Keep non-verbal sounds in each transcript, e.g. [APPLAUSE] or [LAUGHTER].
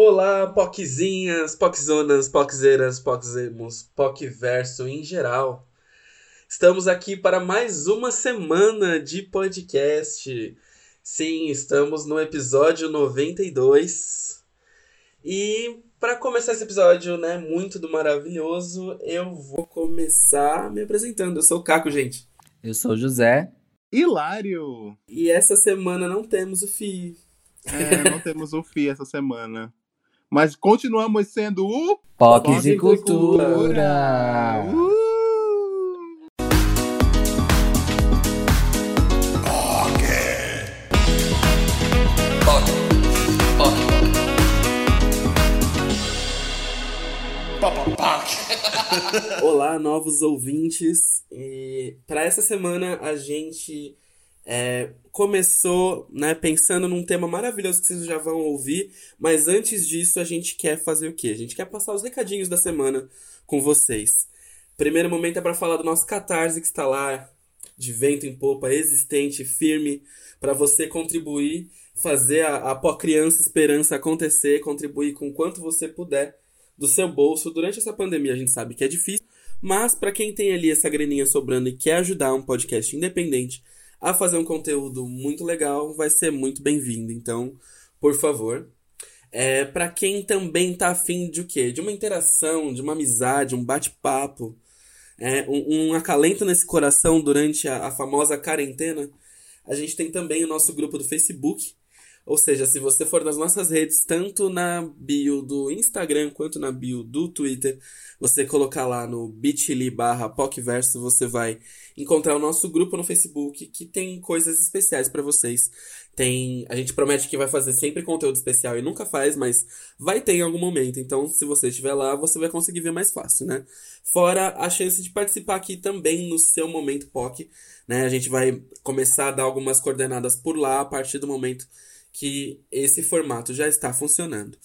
Olá, POCzinhas, POCzonas, POCzeiras, POCzemos, POCverso em geral. Estamos aqui para mais uma semana de podcast. Sim, estamos no episódio 92. E para começar esse episódio, né, muito do maravilhoso, eu vou começar me apresentando. Eu sou o Caco, gente. Eu sou o José. Hilário! E essa semana não temos o FI. É, não temos o FI essa semana. Mas continuamos sendo o. Pocs e Cultura! Uh! Olá, novos ouvintes. E para essa semana a gente é, começou né, pensando num tema maravilhoso que vocês já vão ouvir, mas antes disso a gente quer fazer o quê? A gente quer passar os recadinhos da semana com vocês. Primeiro momento é para falar do nosso Catarse que está lá de vento em popa, existente, firme, para você contribuir, fazer a, a Criança Esperança acontecer, contribuir com quanto você puder do seu bolso durante essa pandemia. A gente sabe que é difícil, mas para quem tem ali essa graninha sobrando e quer ajudar um podcast independente a fazer um conteúdo muito legal, vai ser muito bem-vindo. Então, por favor. É, para quem também tá afim de o quê? De uma interação, de uma amizade, um bate-papo, é, um, um, acalento nesse coração durante a, a famosa quarentena, a gente tem também o nosso grupo do Facebook, ou seja, se você for nas nossas redes, tanto na bio do Instagram quanto na bio do Twitter, você colocar lá no bit.ly barra PocVerso, você vai encontrar o nosso grupo no Facebook, que tem coisas especiais para vocês. Tem, a gente promete que vai fazer sempre conteúdo especial e nunca faz, mas vai ter em algum momento. Então, se você estiver lá, você vai conseguir ver mais fácil, né? Fora a chance de participar aqui também no seu momento POC, né? A gente vai começar a dar algumas coordenadas por lá a partir do momento que esse formato já está funcionando.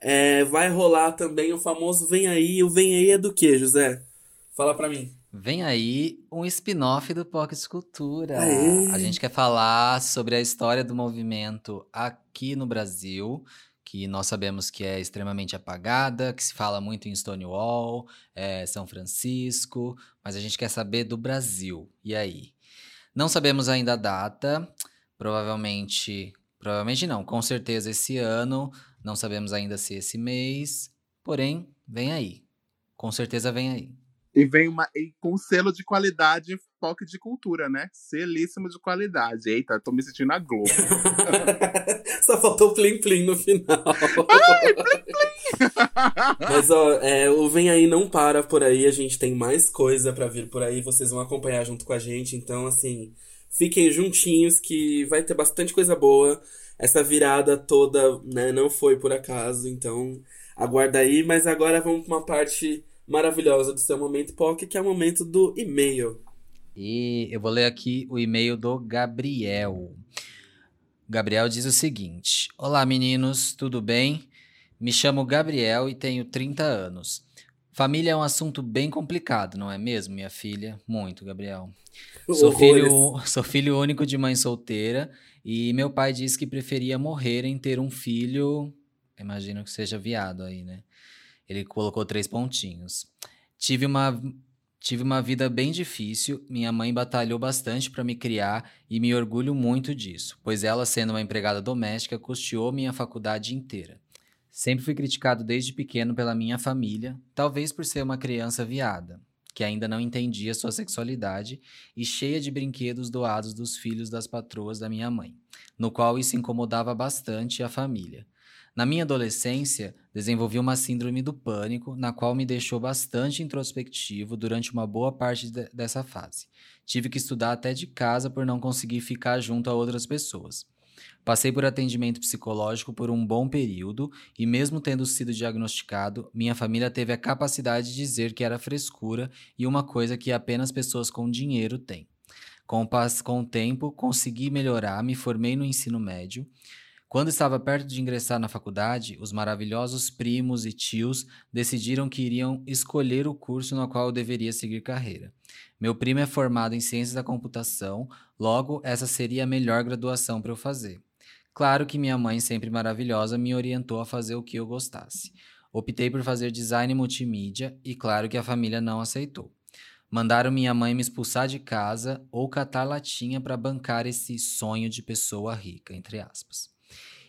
É, vai rolar também o famoso Vem Aí. O Vem Aí é do que, José? Fala pra mim. Vem aí um spin-off do Pocket Escultura. Aê. A gente quer falar sobre a história do movimento aqui no Brasil, que nós sabemos que é extremamente apagada, que se fala muito em Stonewall, é, São Francisco, mas a gente quer saber do Brasil. E aí? Não sabemos ainda a data, provavelmente Provavelmente não, com certeza esse ano, não sabemos ainda se esse mês, porém, vem aí. Com certeza vem aí. E vem uma, e com selo de qualidade POC de cultura, né? Selíssimo de qualidade. Eita, tô me sentindo na Globo. [LAUGHS] Só faltou o plim plim no final. Ai, plim, plim. [LAUGHS] Mas ó, é, o Vem Aí não para por aí, a gente tem mais coisa para vir por aí, vocês vão acompanhar junto com a gente, então assim, Fiquem juntinhos que vai ter bastante coisa boa. Essa virada toda, né, não foi por acaso, então aguarda aí, mas agora vamos para uma parte maravilhosa do seu momento POC, que é o momento do e-mail. E eu vou ler aqui o e-mail do Gabriel. Gabriel diz o seguinte: Olá meninos, tudo bem? Me chamo Gabriel e tenho 30 anos. Família é um assunto bem complicado, não é mesmo, minha filha? Muito, Gabriel. [LAUGHS] Sou filho, [LAUGHS] sou filho único de mãe solteira e meu pai disse que preferia morrer em ter um filho. Imagino que seja viado aí, né? Ele colocou três pontinhos. Tive uma, tive uma vida bem difícil. Minha mãe batalhou bastante para me criar e me orgulho muito disso, pois ela, sendo uma empregada doméstica, custeou minha faculdade inteira. Sempre fui criticado desde pequeno pela minha família, talvez por ser uma criança viada que ainda não entendia sua sexualidade e cheia de brinquedos doados dos filhos das patroas da minha mãe, no qual isso incomodava bastante a família. Na minha adolescência, desenvolvi uma síndrome do pânico, na qual me deixou bastante introspectivo durante uma boa parte de dessa fase. Tive que estudar até de casa por não conseguir ficar junto a outras pessoas. Passei por atendimento psicológico por um bom período e, mesmo tendo sido diagnosticado, minha família teve a capacidade de dizer que era frescura e uma coisa que apenas pessoas com dinheiro têm. Com o, com o tempo, consegui melhorar, me formei no ensino médio. Quando estava perto de ingressar na faculdade, os maravilhosos primos e tios decidiram que iriam escolher o curso no qual eu deveria seguir carreira. Meu primo é formado em ciências da computação, logo essa seria a melhor graduação para eu fazer. Claro que minha mãe, sempre maravilhosa, me orientou a fazer o que eu gostasse. Optei por fazer design multimídia e claro que a família não aceitou. Mandaram minha mãe me expulsar de casa ou catar latinha para bancar esse sonho de pessoa rica, entre aspas.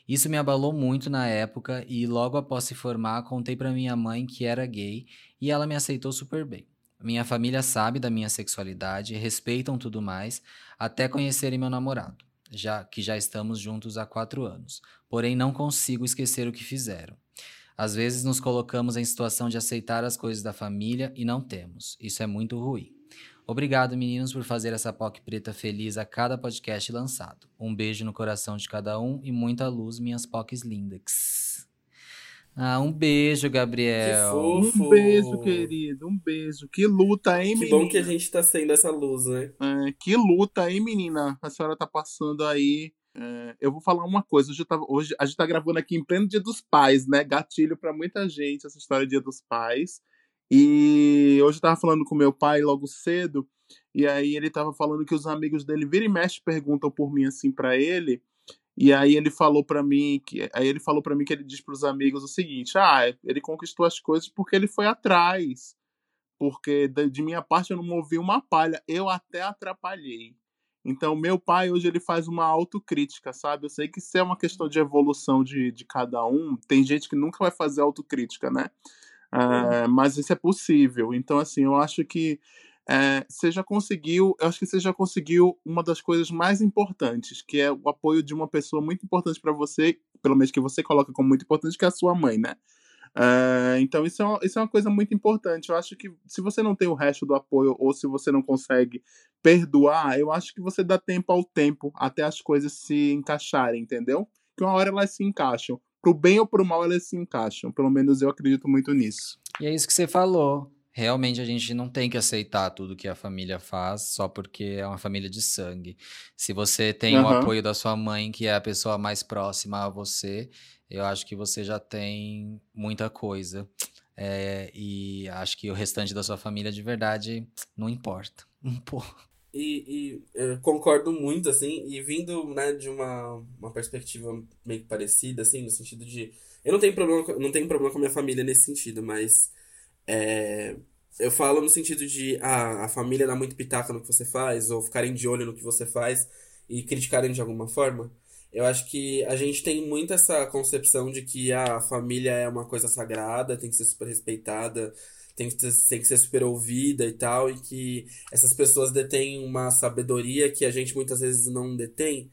Isso me abalou muito na época e logo após se formar, contei para minha mãe que era gay e ela me aceitou super bem. Minha família sabe da minha sexualidade, respeitam tudo mais, até conhecerem meu namorado, já que já estamos juntos há quatro anos. Porém, não consigo esquecer o que fizeram. Às vezes nos colocamos em situação de aceitar as coisas da família e não temos. Isso é muito ruim. Obrigado, meninos, por fazer essa POC preta feliz a cada podcast lançado. Um beijo no coração de cada um e muita luz, minhas POCs lindas. Ah, um beijo, Gabriel. Que fofo. Um beijo, querido. Um beijo. Que luta, hein, Que menina? bom que a gente tá sendo essa luz, né? É, que luta, hein, menina? A senhora tá passando aí. É, eu vou falar uma coisa. Hoje, eu tava- hoje a gente tá gravando aqui em pleno Dia dos Pais, né? Gatilho pra muita gente essa história de Dia dos Pais. E hoje eu tava falando com meu pai logo cedo. E aí ele tava falando que os amigos dele vira e mexe perguntam por mim assim pra ele. E aí ele falou pra mim que aí ele falou para mim que ele diz pros amigos o seguinte: "Ah, ele conquistou as coisas porque ele foi atrás. Porque de minha parte eu não movi uma palha, eu até atrapalhei. Então, meu pai hoje ele faz uma autocrítica, sabe? Eu sei que isso é uma questão de evolução de, de cada um. Tem gente que nunca vai fazer autocrítica, né? Ah, mas isso é possível. Então, assim, eu acho que é, você já conseguiu, eu acho que você já conseguiu uma das coisas mais importantes, que é o apoio de uma pessoa muito importante para você, pelo menos que você coloca como muito importante, que é a sua mãe, né? É, então isso é, uma, isso é uma coisa muito importante. Eu acho que se você não tem o resto do apoio ou se você não consegue perdoar, eu acho que você dá tempo ao tempo até as coisas se encaixarem, entendeu? Que uma hora elas se encaixam. Pro bem ou pro mal elas se encaixam. Pelo menos eu acredito muito nisso. E é isso que você falou. Realmente a gente não tem que aceitar tudo que a família faz só porque é uma família de sangue. Se você tem o Aham. apoio da sua mãe, que é a pessoa mais próxima a você, eu acho que você já tem muita coisa. É, e acho que o restante da sua família de verdade não importa. Um pouco. E, e eu concordo muito, assim, e vindo, né, de uma, uma perspectiva meio que parecida, assim, no sentido de. Eu não tenho problema, não tenho problema com a minha família nesse sentido, mas. é, eu falo no sentido de ah, a família dá muito pitaco no que você faz, ou ficarem de olho no que você faz e criticarem de alguma forma. Eu acho que a gente tem muito essa concepção de que ah, a família é uma coisa sagrada, tem que ser super respeitada, tem que, ter- tem que ser super ouvida e tal, e que essas pessoas detêm uma sabedoria que a gente muitas vezes não detém.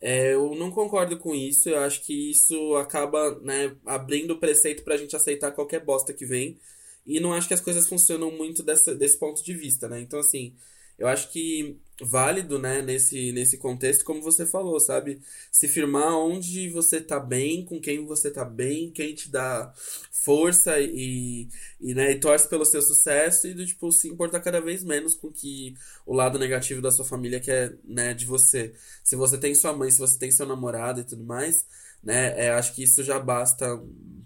É, eu não concordo com isso, eu acho que isso acaba, né, abrindo preceito pra gente aceitar qualquer bosta que vem, e não acho que as coisas funcionam muito dessa, desse ponto de vista, né? Então, assim, eu acho que válido, né, nesse, nesse contexto, como você falou, sabe? Se firmar onde você tá bem, com quem você tá bem, quem te dá força e, e, né, e torce pelo seu sucesso e do tipo se importar cada vez menos com que o lado negativo da sua família quer, né, de você. Se você tem sua mãe, se você tem seu namorado e tudo mais, né, é, acho que isso já basta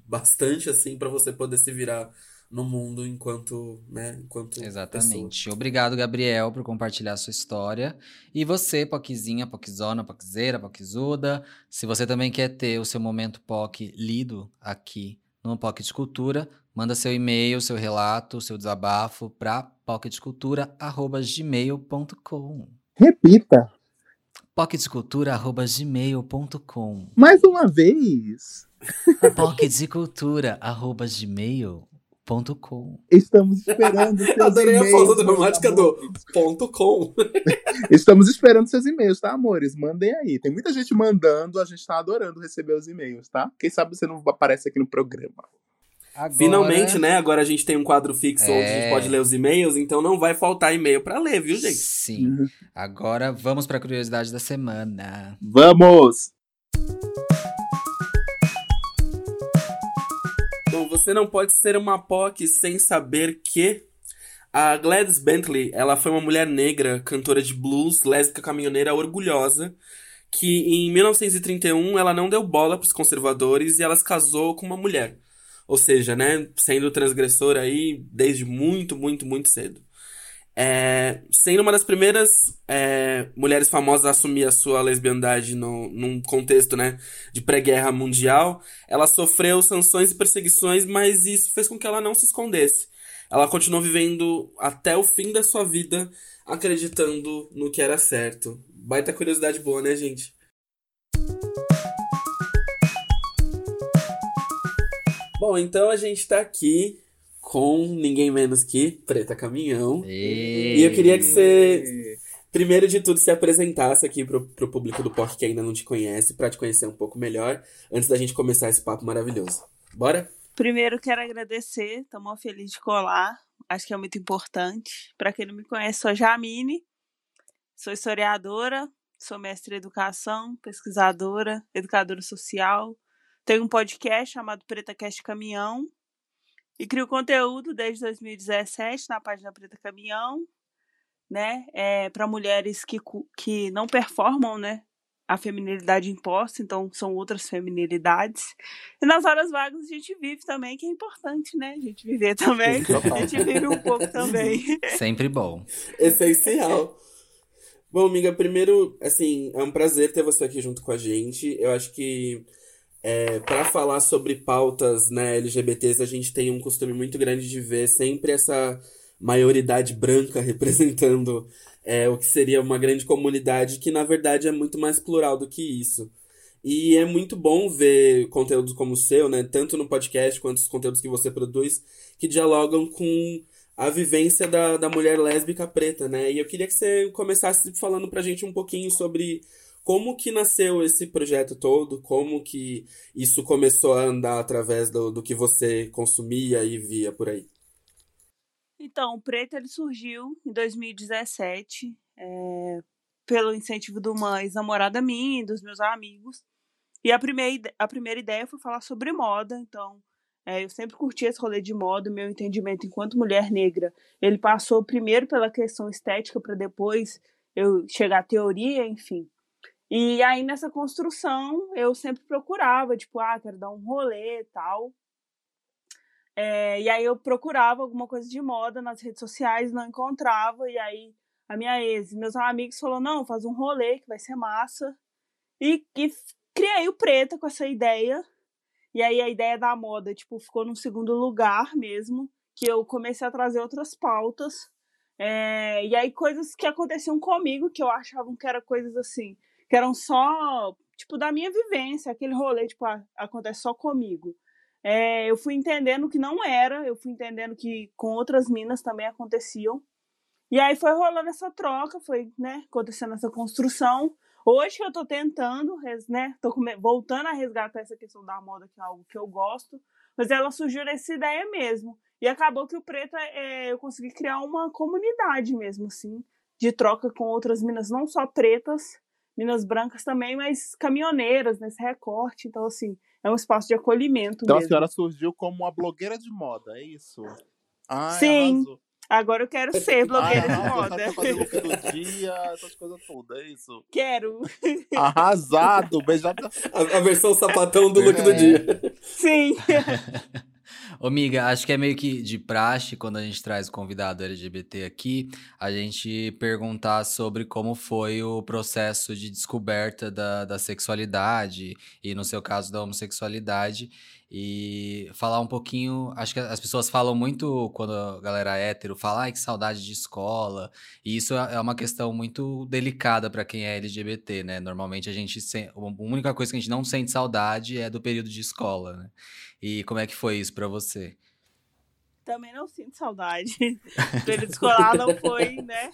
bastante assim pra você poder se virar no mundo enquanto, né, enquanto pessoa. Exatamente. Obrigado, Gabriel, por compartilhar a sua história. E você, Poquezinha, Poquezona, Poquezeira, Poquezuda, se você também quer ter o seu momento POC lido aqui no POC de Cultura, manda seu e-mail, seu relato, seu desabafo para pocdecultura.gmail.com Repita, pocdecultura.gmail.com mais uma vez. [LAUGHS] pocdecultura.gmail.com Estamos esperando [LAUGHS] seus Adorei a pausa dramática do ponto com. [LAUGHS] Estamos esperando seus e-mails, tá, amores? Mandem aí. Tem muita gente mandando, a gente tá adorando receber os e-mails, tá? Quem sabe você não aparece aqui no programa. Agora... Finalmente, né? Agora a gente tem um quadro fixo onde a É. gente pode ler os e-mails, então não vai faltar e-mail pra ler, viu, gente? Sim. Uhum. Agora vamos para a curiosidade da semana. Vamos! Você não pode ser uma POC sem saber que a Gladys Bentley, ela foi uma mulher negra, cantora de blues, lésbica caminhoneira orgulhosa, que em 1931 ela não deu bola pros conservadores e ela se casou com uma mulher. Ou seja, né, sendo transgressora aí desde muito, muito, muito cedo. É, sendo uma das primeiras é, mulheres famosas a assumir a sua lesbiandade no, num contexto né, de pré-guerra mundial, ela sofreu sanções e perseguições, mas isso fez com que ela não se escondesse. Ela continuou vivendo até o fim da sua vida acreditando no que era certo. Baita curiosidade boa, né, gente? Bom, então a gente tá aqui com ninguém menos que Preta Caminhão. E, e eu queria que você, primeiro de tudo, se apresentasse aqui pro, pro público do POC que ainda não te conhece, para te conhecer um pouco melhor, antes da gente começar esse papo maravilhoso. Bora? Primeiro quero agradecer, tô muito feliz de colar, acho que é muito importante. Para quem não me conhece, sou Jamine, sou historiadora, sou mestre em educação, pesquisadora, educadora social, tenho um podcast chamado Preta Cast Caminhão, e crio conteúdo desde 2017 na página Preta Caminhão, né? É, para mulheres que, que não performam, né? A feminilidade imposta, então são outras feminilidades. E nas horas vagas a gente vive também, que é importante, né? A gente viver também. A gente vive um pouco [LAUGHS] também. Sempre bom. Essencial. Bom, amiga, primeiro, assim, é um prazer ter você aqui junto com a gente. Eu acho que é, para falar sobre pautas né, LGBTs, a gente tem um costume muito grande de ver sempre essa maioridade branca [LAUGHS] representando é, o que seria uma grande comunidade, que na verdade é muito mais plural do que isso. E é muito bom ver conteúdos como o seu, né, tanto no podcast quanto os conteúdos que você produz, que dialogam com a vivência da, da mulher lésbica preta, né? E eu queria que você começasse falando pra gente um pouquinho sobre como que nasceu esse projeto todo? Como que isso começou a andar através do, do que você consumia e via por aí? Então, o Preto ele surgiu em 2017 é, pelo incentivo de uma ex-namorada minha e dos meus amigos. E a primeira, a primeira ideia foi falar sobre moda. Então, é, eu sempre curti esse rolê de moda. Meu entendimento enquanto mulher negra, ele passou primeiro pela questão estética para depois eu chegar à teoria, enfim. E aí nessa construção eu sempre procurava, tipo, ah, quero dar um rolê e tal. É, e aí eu procurava alguma coisa de moda nas redes sociais, não encontrava, e aí a minha ex, meus amigos falou não, faz um rolê que vai ser massa. E, e criei o Preta com essa ideia. E aí a ideia da moda, tipo, ficou num segundo lugar mesmo, que eu comecei a trazer outras pautas. É, e aí coisas que aconteciam comigo, que eu achava que eram coisas assim, que eram só, tipo, da minha vivência, aquele rolê, tipo, ah, acontece só comigo. É, eu fui entendendo que não era, eu fui entendendo que com outras minas também aconteciam. E aí foi rolando essa troca, foi, né, acontecendo essa construção. Hoje eu tô tentando, né, tô voltando a resgatar essa questão da moda, que é algo que eu gosto, mas ela surgiu nessa ideia mesmo. E acabou que o Preto, é, eu consegui criar uma comunidade mesmo, assim, de troca com outras minas, não só pretas, Minas Brancas também, mas caminhoneiras nesse recorte. Então, assim, é um espaço de acolhimento. Então mesmo. a senhora surgiu como uma blogueira de moda, é isso? Ai, Sim. Arrasou. Agora eu quero ser blogueira Ai, de moda. Fazer look do [LAUGHS] dia, essas coisas todas, é isso? Quero. Arrasado, beijado. A, a versão sapatão do look é. do dia. Sim. [LAUGHS] Ô, miga, acho que é meio que de praxe quando a gente traz o convidado LGBT aqui, a gente perguntar sobre como foi o processo de descoberta da, da sexualidade e, no seu caso, da homossexualidade. E falar um pouquinho. Acho que as pessoas falam muito quando a galera é hétero fala, ai, que saudade de escola. E isso é, é uma questão muito delicada para quem é LGBT, né? Normalmente a gente. A única coisa que a gente não sente saudade é do período de escola, né? E como é que foi isso para você? Também não sinto saudade. O período escolar não foi, né?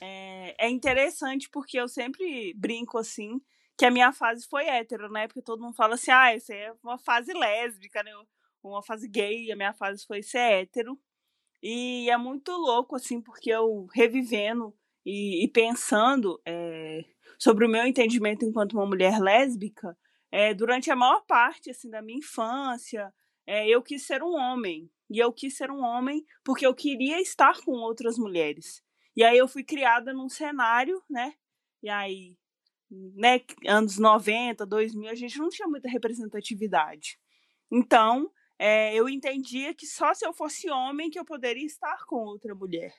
É, é interessante porque eu sempre brinco assim que a minha fase foi hétero, né? Porque todo mundo fala assim, ah, essa é uma fase lésbica, né? Uma fase gay, a minha fase foi ser hétero. E é muito louco, assim, porque eu revivendo e, e pensando é, sobre o meu entendimento enquanto uma mulher lésbica, é, durante a maior parte assim da minha infância, é, eu quis ser um homem. E eu quis ser um homem porque eu queria estar com outras mulheres. E aí eu fui criada num cenário, né? E aí, né, anos 90, 2000, a gente não tinha muita representatividade. Então, é, eu entendia que só se eu fosse homem que eu poderia estar com outra mulher.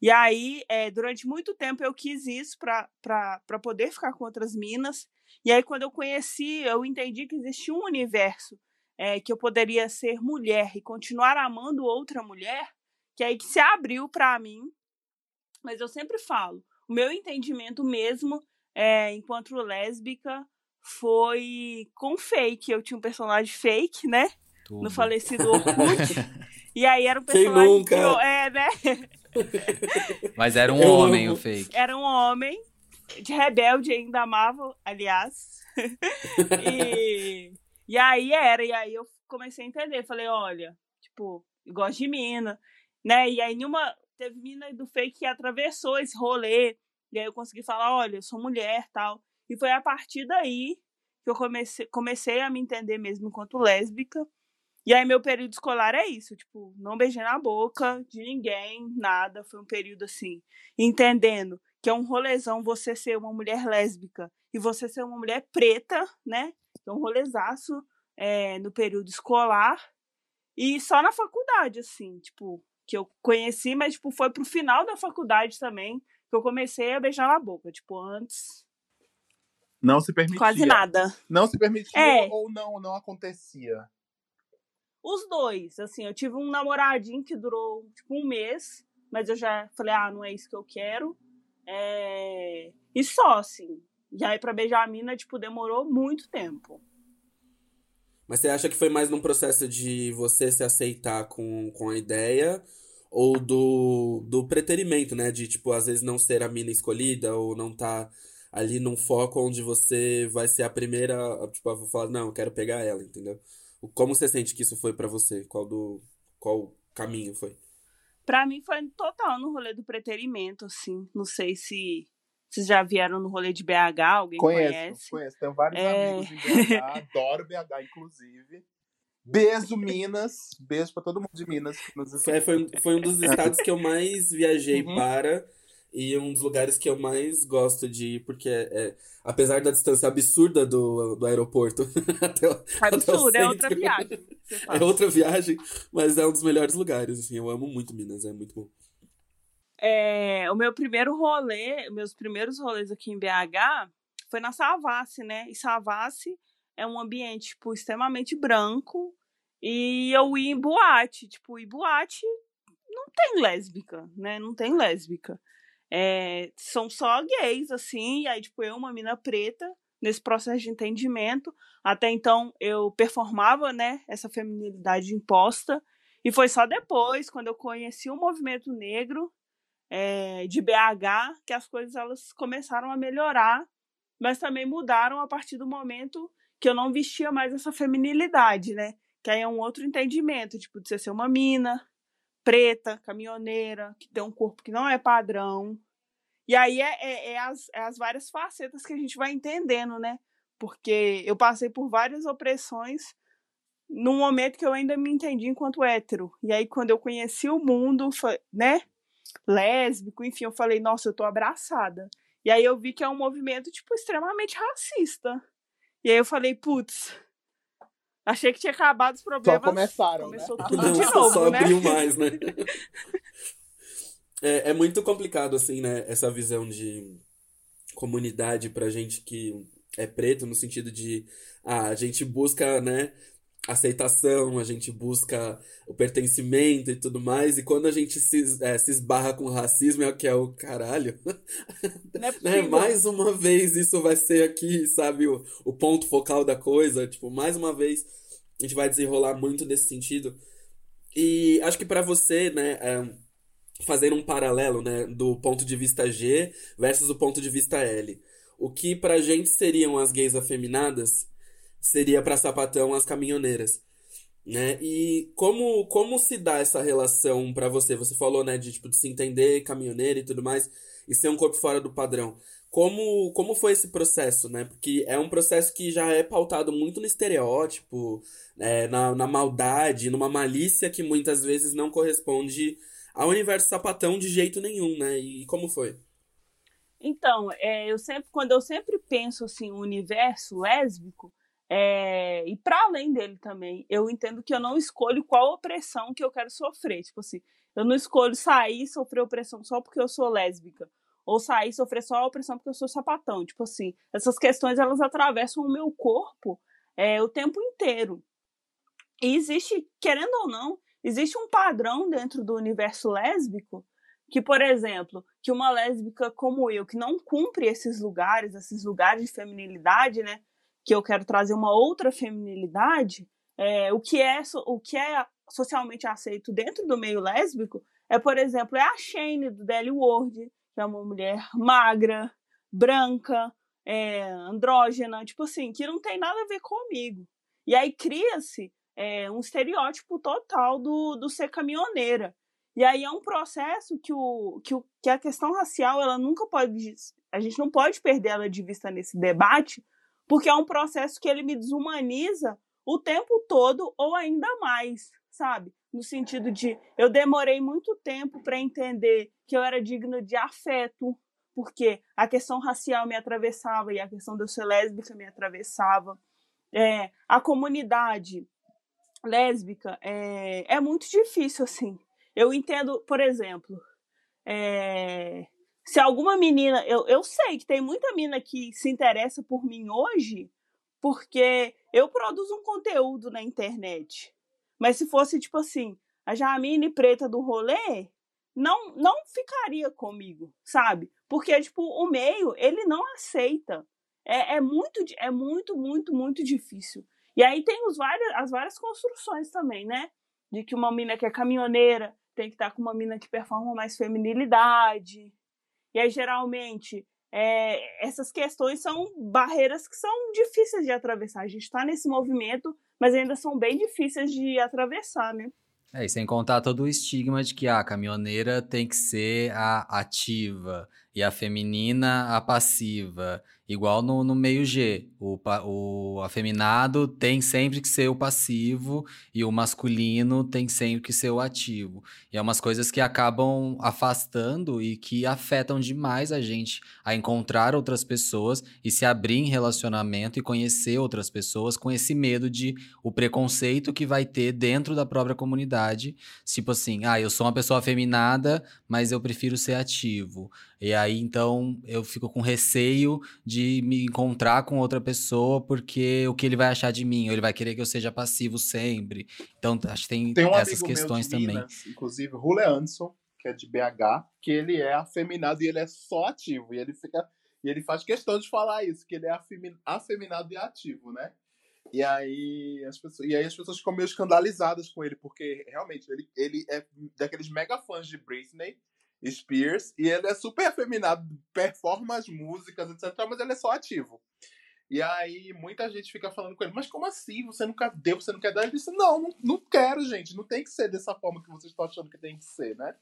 E aí, é, durante muito tempo, eu quis isso para poder ficar com outras minas. E aí, quando eu conheci, eu entendi que existia um universo é, que eu poderia ser mulher e continuar amando outra mulher, que aí que se abriu para mim. Mas eu sempre falo, o meu entendimento mesmo, é, enquanto lésbica, foi com fake. Eu tinha um personagem fake, né? Tudo. No falecido [LAUGHS] Orkut. e aí era um personagem. Quem nunca? Eu, é, né? Mas era um eu homem amo. o fake. Era um homem, de rebelde ainda amava, aliás. [LAUGHS] e, e aí era, e aí eu comecei a entender. Falei, olha, tipo, gosto de mina, né? E aí nenhuma. Teve mina do fake que atravessou esse rolê. E aí eu consegui falar, olha, eu sou mulher tal. E foi a partir daí que eu comecei, comecei a me entender mesmo enquanto lésbica. E aí, meu período escolar é isso, tipo, não beijei na boca de ninguém, nada. Foi um período assim, entendendo que é um rolezão você ser uma mulher lésbica e você ser uma mulher preta, né? Um rolezaço é, no período escolar. E só na faculdade, assim, tipo, que eu conheci, mas, tipo, foi pro final da faculdade também que eu comecei a beijar na boca. Tipo, antes. Não se permitia. Quase nada. Não se permitia é. ou não, não acontecia? Os dois, assim, eu tive um namoradinho que durou tipo um mês, mas eu já falei, ah, não é isso que eu quero. É... E só, assim. E aí pra beijar a mina, tipo, demorou muito tempo. Mas você acha que foi mais num processo de você se aceitar com, com a ideia ou do, do preterimento, né? De, tipo, às vezes não ser a mina escolhida ou não tá ali num foco onde você vai ser a primeira, tipo, a falar, não, eu quero pegar ela, entendeu? Como você sente que isso foi para você? Qual do qual caminho foi? Para mim foi total no rolê do preterimento, assim. Não sei se vocês já vieram no rolê de BH, alguém conheço, conhece? Conheço, tenho vários é... amigos em BH, adoro BH, inclusive. Beijo, Minas. Beijo para todo mundo de Minas. Foi, foi, foi um dos estados que eu mais viajei uhum. para e um dos lugares que eu mais gosto de ir, porque é, é apesar da distância absurda do, do aeroporto [LAUGHS] até, o, Absurdo, até o é outra viagem. [LAUGHS] É outra viagem, mas é um dos melhores lugares, assim, eu amo muito Minas, é muito bom. É, o meu primeiro rolê, meus primeiros rolês aqui em BH foi na Savassi, né? E Savassi é um ambiente, tipo, extremamente branco. E eu ia em boate, tipo, e boate não tem lésbica, né? Não tem lésbica é, são só gays, assim, e aí, tipo, eu, uma mina preta, nesse processo de entendimento. Até então, eu performava, né, essa feminilidade imposta, e foi só depois, quando eu conheci o movimento negro é, de BH, que as coisas elas começaram a melhorar, mas também mudaram a partir do momento que eu não vestia mais essa feminilidade, né? Que aí é um outro entendimento, tipo, de ser uma mina, preta, caminhoneira, que tem um corpo que não é padrão. E aí é, é, é, as, é as várias facetas que a gente vai entendendo, né? Porque eu passei por várias opressões num momento que eu ainda me entendi enquanto hétero. E aí, quando eu conheci o mundo, né? Lésbico, enfim, eu falei, nossa, eu tô abraçada. E aí eu vi que é um movimento, tipo, extremamente racista. E aí eu falei, putz, Achei que tinha acabado os problemas. Só começaram, Começou né? [LAUGHS] tudo Não, de novo, só né? abriu mais, né? [LAUGHS] é, é muito complicado, assim, né? Essa visão de comunidade pra gente que é preto, no sentido de ah, a gente busca, né, aceitação, a gente busca o pertencimento e tudo mais, e quando a gente se, é, se esbarra com racismo, é o que é o caralho. [LAUGHS] É né? Mais uma vez isso vai ser aqui, sabe, o, o ponto focal da coisa, tipo, mais uma vez a gente vai desenrolar muito nesse sentido. E acho que para você, né, é, fazer um paralelo, né, do ponto de vista G versus o ponto de vista L. O que pra gente seriam as gays afeminadas, seria para sapatão as caminhoneiras, né? E como como se dá essa relação para você? Você falou, né, de tipo de se entender caminhoneira e tudo mais e ser um corpo fora do padrão. Como como foi esse processo, né? Porque é um processo que já é pautado muito no estereótipo, é, na, na maldade, numa malícia que muitas vezes não corresponde ao universo sapatão de jeito nenhum, né? E como foi? Então, é, eu sempre, quando eu sempre penso assim, o universo lésbico, É, e para além dele também, eu entendo que eu não escolho qual opressão que eu quero sofrer. Tipo assim, eu não escolho sair e sofrer opressão só porque eu sou lésbica. Ou sair e sofrer só opressão porque eu sou sapatão. Tipo assim, essas questões elas atravessam o meu corpo é, o tempo inteiro. E existe, querendo ou não, existe um padrão dentro do universo lésbico que, por exemplo, que uma lésbica como eu, que não cumpre esses lugares, esses lugares de feminilidade, né? Que eu quero trazer uma outra feminilidade, é, o, que é, o que é socialmente aceito dentro do meio lésbico é, por exemplo, é a Shane do Deli Ward, que é uma mulher magra, branca, é, andrógena, tipo assim, que não tem nada a ver comigo. E aí cria-se é, um estereótipo total do, do ser caminhoneira. E aí é um processo que, o, que, o, que a questão racial, ela nunca pode. A gente não pode perder ela de vista nesse debate, porque é um processo que ele me desumaniza o tempo todo ou ainda mais, sabe? No sentido de eu demorei muito tempo para entender que eu era digna de afeto, porque a questão racial me atravessava e a questão de eu ser lésbica me atravessava. É, a comunidade lésbica é, é muito difícil, assim. Eu entendo, por exemplo, é, se alguma menina. Eu, eu sei que tem muita menina que se interessa por mim hoje porque eu produzo um conteúdo na internet. Mas se fosse, tipo assim, a Jamine preta do rolê, não, não ficaria comigo, sabe? Porque, tipo, o meio, ele não aceita. É, é muito, é muito, muito, muito difícil. E aí tem os várias, as várias construções também, né? De que uma mina que é caminhoneira tem que estar com uma mina que performa mais feminilidade, e aí, geralmente, é, essas questões são barreiras que são difíceis de atravessar. A gente está nesse movimento, mas ainda são bem difíceis de atravessar, né? É, e sem contar todo o estigma de que ah, a caminhoneira tem que ser a ativa e a feminina a passiva. Igual no, no meio G. O, o afeminado tem sempre que ser o passivo e o masculino tem sempre que ser o ativo. E é umas coisas que acabam afastando e que afetam demais a gente a encontrar outras pessoas e se abrir em relacionamento e conhecer outras pessoas com esse medo de o preconceito que vai ter dentro da própria comunidade. Tipo assim, ah, eu sou uma pessoa afeminada, mas eu prefiro ser ativo. E aí, então, eu fico com receio de me encontrar com outra pessoa porque o que ele vai achar de mim? Ou ele vai querer que eu seja passivo sempre. Então, acho que tem, tem um essas questões também. Minas, inclusive, Rule Anderson, que é de BH, que ele é afeminado e ele é só ativo. E ele fica. E ele faz questão de falar isso, que ele é afeminado e ativo, né? E aí, as pessoas, e aí as pessoas ficam meio escandalizadas com ele, porque realmente ele, ele é daqueles mega fãs de Britney Spears, e ele é super afeminado, performa as músicas, etc., mas ele é só ativo. E aí muita gente fica falando com ele, mas como assim? Você nunca deu, você não quer dar? Ele disse, não, não, não quero, gente, não tem que ser dessa forma que vocês estão achando que tem que ser, né?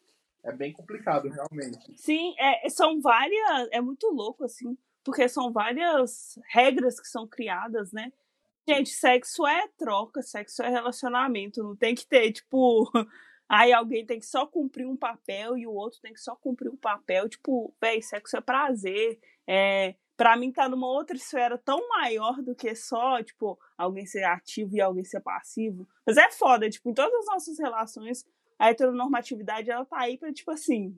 É bem complicado, realmente. Sim, é, são várias. É muito louco, assim, porque são várias regras que são criadas, né? Gente, sexo é troca, sexo é relacionamento, não tem que ter, tipo, [LAUGHS] Aí alguém tem que só cumprir um papel e o outro tem que só cumprir um papel. Tipo, véi, sexo é prazer. É, pra mim tá numa outra esfera tão maior do que só, tipo, alguém ser ativo e alguém ser passivo. Mas é foda, tipo, em todas as nossas relações, a heteronormatividade, ela tá aí pra, tipo assim,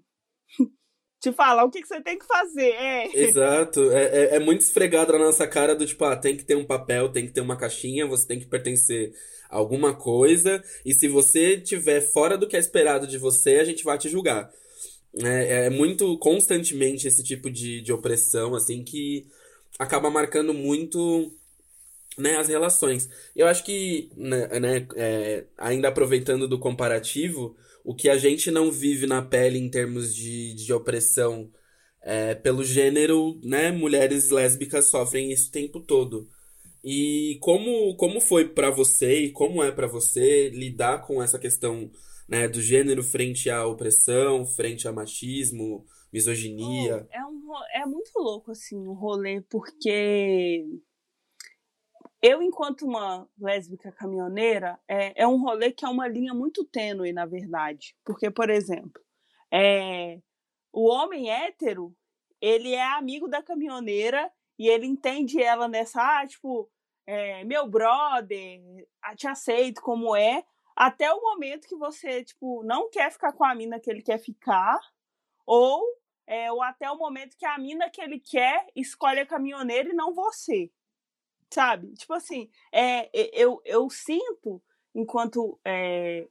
[LAUGHS] te falar o que, que você tem que fazer. É. Exato. É, é, é, muito esfregado na nossa cara do tipo, ah, tem que ter um papel, tem que ter uma caixinha, você tem que pertencer alguma coisa, e se você tiver fora do que é esperado de você, a gente vai te julgar. É, é muito constantemente esse tipo de, de opressão, assim, que acaba marcando muito né, as relações. Eu acho que, né, né é, ainda aproveitando do comparativo, o que a gente não vive na pele em termos de, de opressão é, pelo gênero, né, mulheres lésbicas sofrem isso o tempo todo. E como, como foi para você e como é para você lidar com essa questão né, do gênero frente à opressão, frente a machismo, misoginia? Oh, é, um, é muito louco assim o rolê, porque eu, enquanto uma lésbica caminhoneira, é, é um rolê que é uma linha muito tênue, na verdade. Porque, por exemplo, é, o homem hétero, ele é amigo da caminhoneira e ele entende ela nessa, ah, tipo, é, meu brother, te aceito como é, até o momento que você, tipo, não quer ficar com a mina que ele quer ficar, ou, é, ou até o momento que a mina que ele quer escolhe a caminhoneira e não você. Sabe? Tipo assim, é, eu, eu sinto, enquanto é,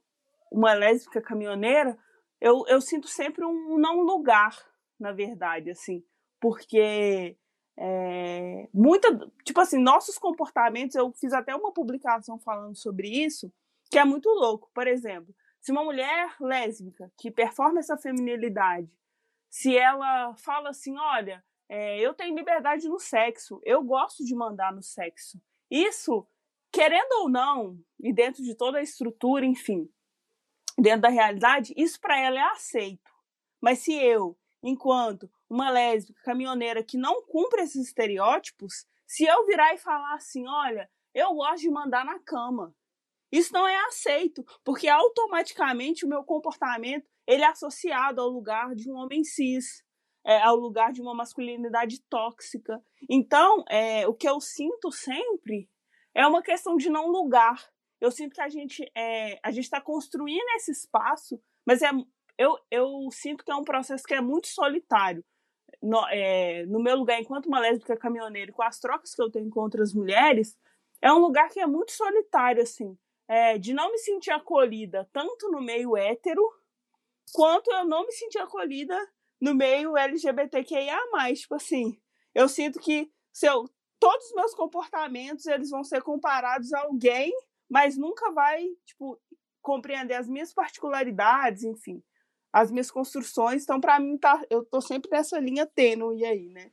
uma lésbica caminhoneira, eu, eu sinto sempre um não lugar, na verdade, assim, porque é, muita, tipo assim, nossos comportamentos, eu fiz até uma publicação falando sobre isso, que é muito louco. Por exemplo, se uma mulher lésbica que performa essa feminilidade, se ela fala assim, olha, é, eu tenho liberdade no sexo, eu gosto de mandar no sexo. Isso, querendo ou não, e dentro de toda a estrutura, enfim, dentro da realidade, isso para ela é aceito. Mas se eu, enquanto uma lésbica caminhoneira que não cumpre esses estereótipos, se eu virar e falar assim, olha, eu gosto de mandar na cama, isso não é aceito, porque automaticamente o meu comportamento ele é associado ao lugar de um homem cis, é, ao lugar de uma masculinidade tóxica. Então, é, o que eu sinto sempre é uma questão de não lugar. Eu sinto que a gente é, a gente está construindo esse espaço, mas é, eu, eu sinto que é um processo que é muito solitário. No, é, no meu lugar, enquanto uma lésbica caminhoneira, com as trocas que eu tenho com outras mulheres, é um lugar que é muito solitário, assim é, de não me sentir acolhida tanto no meio hétero, quanto eu não me sentir acolhida no meio LGBTQIA+. Tipo assim, eu sinto que se eu, todos os meus comportamentos eles vão ser comparados a alguém, mas nunca vai, tipo, compreender as minhas particularidades, enfim, as minhas construções. Então, para mim, tá, eu tô sempre nessa linha tênue aí, né?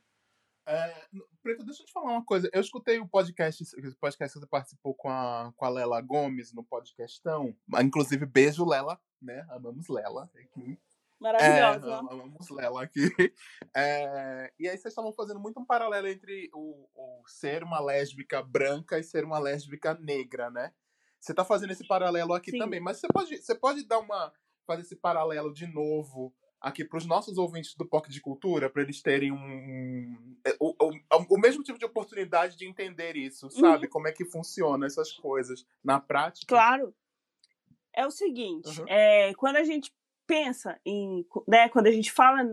É, Preto, deixa eu te falar uma coisa. Eu escutei o podcast, o podcast que você participou com a, com a Lela Gomes no podcastão. Inclusive, beijo, Lela, né? Amamos Lela. Maravilhosa. É, amamos Lela aqui. [LAUGHS] É, e aí vocês estavam fazendo muito um paralelo entre o, o, ser uma lésbica branca e ser uma lésbica negra, né? Você tá fazendo esse paralelo aqui Sim. também, mas você pode, você pode dar uma. fazer esse paralelo de novo aqui para os nossos ouvintes do POC de Cultura, para eles terem um, um é, o, mesmo tipo de oportunidade de entender isso, sabe? Uhum. Como é que funciona essas coisas na prática. Claro. É o seguinte, uhum. é, quando a gente pensa em, né, quando a gente fala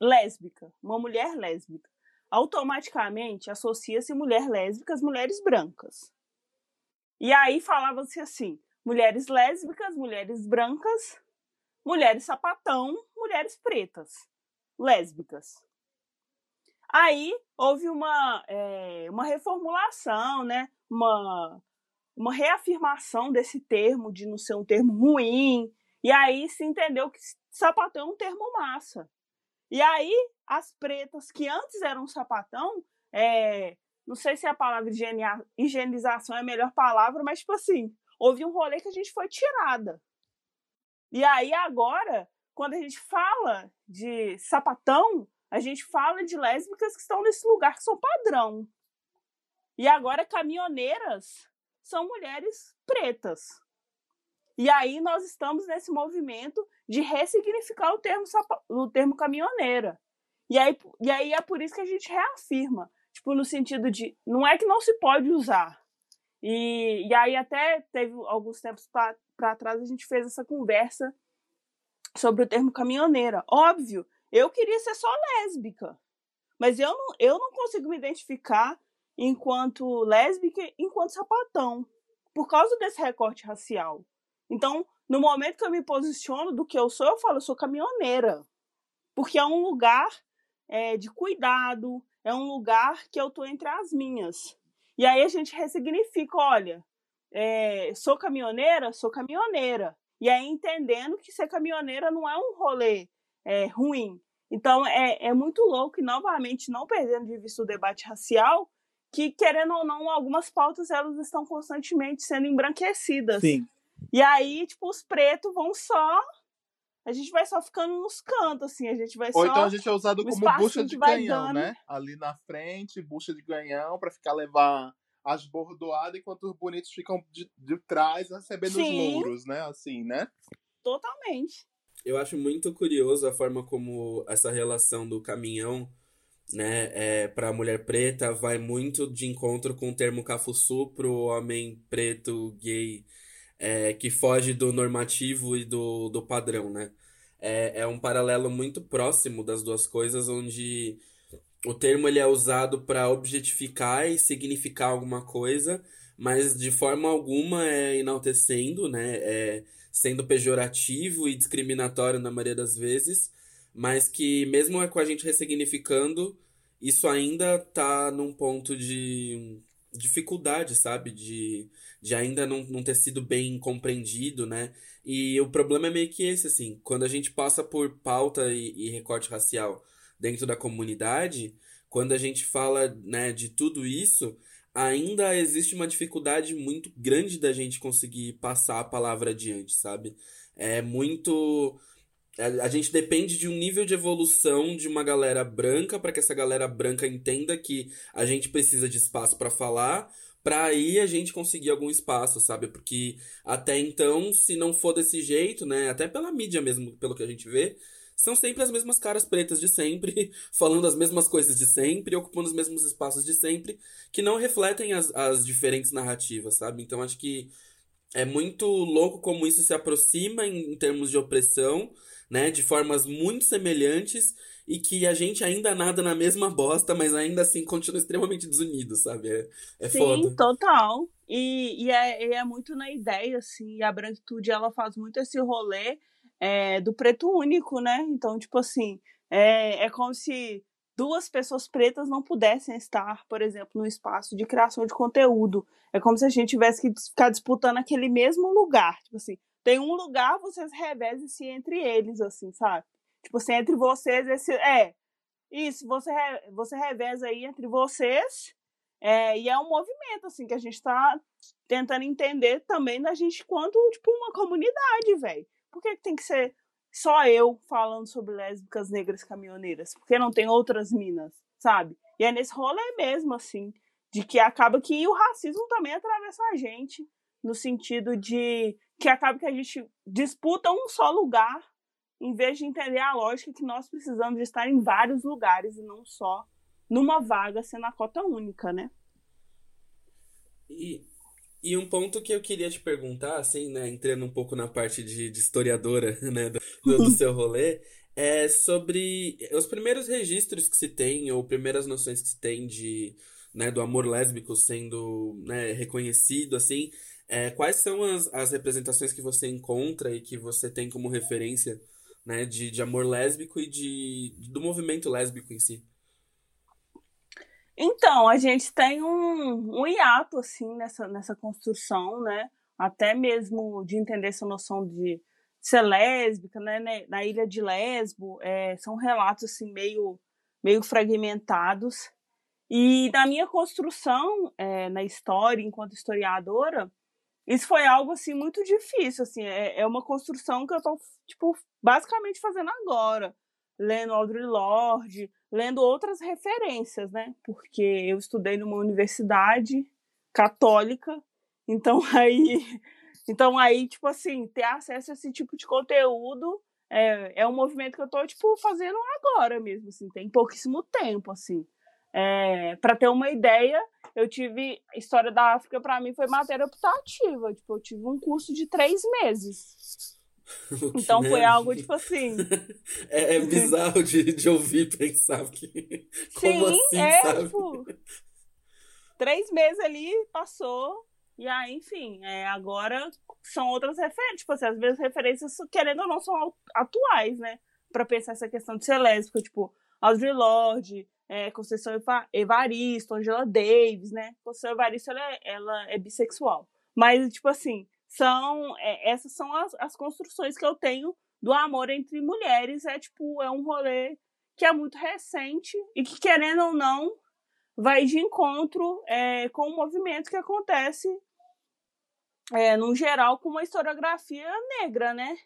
lésbica, uma mulher lésbica, automaticamente associa-se mulher lésbica às mulheres brancas. E aí falava-se assim, mulheres lésbicas, mulheres brancas, mulheres sapatão, mulheres pretas, lésbicas. Aí houve uma, é, uma reformulação, né? uma, uma reafirmação desse termo, de não ser um termo ruim, e aí se entendeu que sapatão é um termo massa. E aí as pretas, que antes eram sapatão, é, não sei se a palavra higienização é a melhor palavra, mas tipo assim, houve um rolê que a gente foi tirada. E aí agora, quando a gente fala de sapatão, a gente fala de lésbicas que estão nesse lugar que são padrão. E agora caminhoneiras são mulheres pretas. E aí nós estamos nesse movimento de ressignificar o termo, o termo caminhoneira. E aí, e aí é por isso que a gente reafirma. Tipo, no sentido de, não é que não se pode usar. E, e aí até teve alguns tempos para trás a gente fez essa conversa sobre o termo caminhoneira. Óbvio, eu queria ser só lésbica, mas eu não, eu não consigo me identificar enquanto lésbica, enquanto sapatão, por causa desse recorte racial. Então, no momento que eu me posiciono do que eu sou, eu falo, eu sou caminhoneira, porque é um lugar é, de cuidado, é um lugar que eu tô entre as minhas. E aí a gente ressignifica, olha, é, sou caminhoneira, sou caminhoneira. E aí entendendo que ser caminhoneira não é um rolê é, ruim. Então é, é muito louco e novamente não perdendo de vista o debate racial, que querendo ou não algumas pautas elas estão constantemente sendo embranquecidas. Sim. E aí tipo os pretos vão só a gente vai só ficando nos cantos, assim, a gente vai Ou só. Ou então a gente é usado como bucha de canhão, dando. né? Ali na frente, bucha de canhão, para ficar levar as bordoadas, enquanto os bonitos ficam de, de trás recebendo Sim. os louros, né? Assim, né? Totalmente. Eu acho muito curioso a forma como essa relação do caminhão né, é, para a mulher preta vai muito de encontro com o termo cafuçu para o homem preto gay é, que foge do normativo e do, do padrão, né? É, é um paralelo muito próximo das duas coisas, onde o termo ele é usado para objetificar e significar alguma coisa, mas de forma alguma é enaltecendo, né? É sendo pejorativo e discriminatório na maioria das vezes, mas que mesmo com a gente ressignificando, isso ainda tá num ponto de dificuldade, sabe? De, de ainda não, não ter sido bem compreendido, né? E o problema é meio que esse, assim, quando a gente passa por pauta e, e recorte racial dentro da comunidade, quando a gente fala, né, de tudo isso, ainda existe uma dificuldade muito grande da gente conseguir passar a palavra adiante, sabe? É muito a, gente depende de um nível de evolução de uma galera branca para que essa galera branca entenda que a gente precisa de espaço para falar, para aí a gente conseguir algum espaço, sabe? Porque até então, se não for desse jeito, né, até pela mídia mesmo, pelo que a gente vê, são sempre as mesmas caras pretas de sempre, [LAUGHS] falando as mesmas coisas de sempre, ocupando os mesmos espaços de sempre, que não refletem as, as diferentes narrativas, sabe? Então acho que é muito louco como isso se aproxima em, em termos de opressão, né? De formas muito semelhantes e que a gente ainda nada na mesma bosta, mas ainda assim continua extremamente desunido, sabe? É, é Sim, foda. total. E, e, é, é muito na ideia, assim, e a branquitude, ela faz muito esse rolê é, do preto único, né? Então, tipo assim, é, é como se duas pessoas pretas não pudessem estar, por exemplo, no espaço de criação de conteúdo. É como se a gente tivesse que ficar disputando aquele mesmo lugar. Tipo assim, tem um lugar, vocês revezem-se entre eles, assim, sabe? Tipo assim, entre vocês, esse. É. Isso, você, você reveza aí entre vocês. É, e é um movimento, assim, que a gente tá tentando entender também da gente quanto, tipo, uma comunidade, velho. Por que, que tem que ser só eu falando sobre lésbicas negras caminhoneiras? Porque não tem outras minas, sabe? E é nesse rolê mesmo, assim, de que acaba que o racismo também atravessa a gente, no sentido de que acaba que a gente disputa um só lugar, em vez de entender a lógica que nós precisamos de estar em vários lugares e não só numa vaga sendo a cota única, né? E, e um ponto que eu queria te perguntar, assim, né, entrando um pouco na parte de, de historiadora, [LAUGHS] né, do, do seu rolê, é sobre os primeiros registros que se tem, ou primeiras noções que se tem de, né, do amor lésbico sendo né, reconhecido, assim, é, quais são as, as representações que você encontra e que você tem como referência né, de, de amor lésbico e de, do movimento lésbico em si? Então, a gente tem um, um hiato, assim, nessa, nessa construção, né? Até mesmo de entender essa noção de ser lésbica, né? Na ilha de Lesbo, é, são relatos, assim, meio, meio fragmentados. E na minha construção, é, na história, enquanto historiadora, isso foi algo assim muito difícil, assim, é, é uma construção que eu tô tipo basicamente fazendo agora, lendo Audre Lorde, lendo outras referências, né? Porque eu estudei numa universidade católica, então [LAUGHS] aí então aí tipo assim, ter acesso a esse tipo de conteúdo é, é um movimento que eu tô tipo fazendo agora mesmo, assim, tem pouquíssimo tempo assim. É, para ter uma ideia, eu tive. História da África, para mim, foi matéria optativa. Tipo, eu tive um curso de três meses. [LAUGHS] Então foi algo tipo assim. É, é bizarro de, de ouvir pensar que. Como Sim, assim, é, sabe? tipo. Três meses ali passou. E aí, enfim, é, agora são outras referências. Tipo assim, às vezes referências, querendo ou não, são atuais, né? Pra pensar essa questão de ser lésbica, tipo, Audre Lorde, é, Conceição Evaristo, Angela Davis, né? Conceição Evaristo, ela é, ela é bissexual. Mas, tipo assim, são é, essas são as, as construções que eu tenho do amor entre mulheres. É, tipo, é um rolê que é muito recente e que, querendo ou não, vai de encontro é, com o movimento que acontece, é, no geral, com uma historiografia negra, né?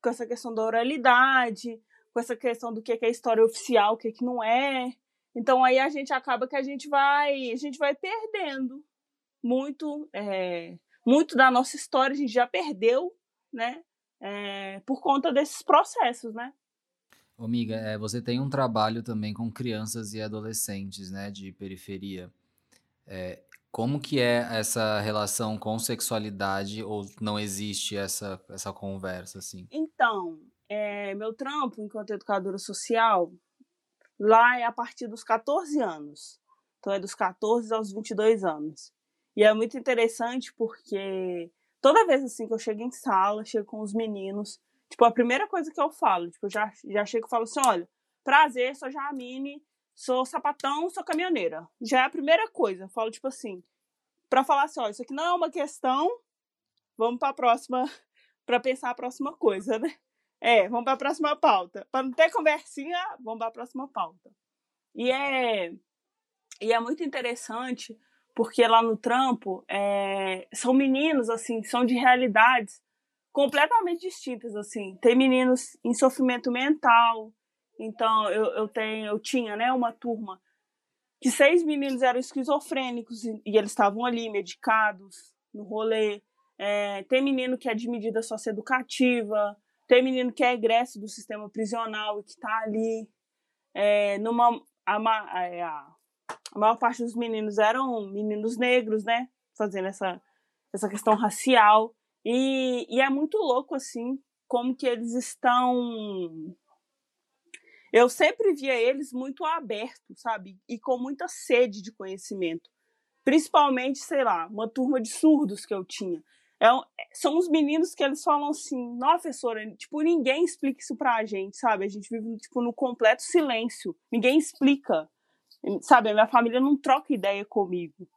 Com essa questão da oralidade, com essa questão do que é história oficial, o que, é que não é. Então aí a gente acaba que a gente vai, a gente vai perdendo muito, é, muito da nossa história, a gente já perdeu, né? É, por conta desses processos, né? Amiga, é, você tem um trabalho também com crianças e adolescentes, né, de periferia. É, como que é essa relação com sexualidade ou não existe essa, essa conversa, assim? Então, é, meu trampo enquanto educadora social, lá é a partir dos 14 anos. Então é dos 14 aos 22 anos. E é muito interessante porque toda vez assim que eu chego em sala, chego com os meninos, Tipo, a primeira coisa que eu falo, tipo, eu já, já chego e falo assim, olha, prazer, sou Jamine, sou sapatão, sou caminhoneira. Já é a primeira coisa. Eu falo, tipo assim, para falar assim, ó, isso aqui não é uma questão, vamos para a próxima, [LAUGHS] para pensar a próxima coisa, né? É, vamos para a próxima pauta. Para não ter conversinha, vamos para a próxima pauta. E é, e é muito interessante, porque lá no trampo, é, são meninos, assim, são de realidades completamente distintas, assim. Tem meninos em sofrimento mental, então eu, eu tenho, eu tinha, né, uma turma que seis meninos eram esquizofrênicos e, e eles estavam ali medicados no rolê. É, tem menino que é de medida socioeducativa, tem menino que é egresso do sistema prisional e que está ali. É, numa, a, é, a, a maior parte dos meninos eram meninos negros, né? Fazendo essa, essa questão racial. E, e é muito louco, assim, como que eles estão. Eu sempre via eles muito abertos, sabe? E com muita sede de conhecimento. Principalmente, sei lá, uma turma de surdos que eu tinha. É, são os meninos que eles falam assim, nossa, professora, tipo, ninguém explica isso pra gente, sabe? A gente vive, tipo, no completo silêncio. Ninguém explica. Sabe, a minha família não troca ideia comigo.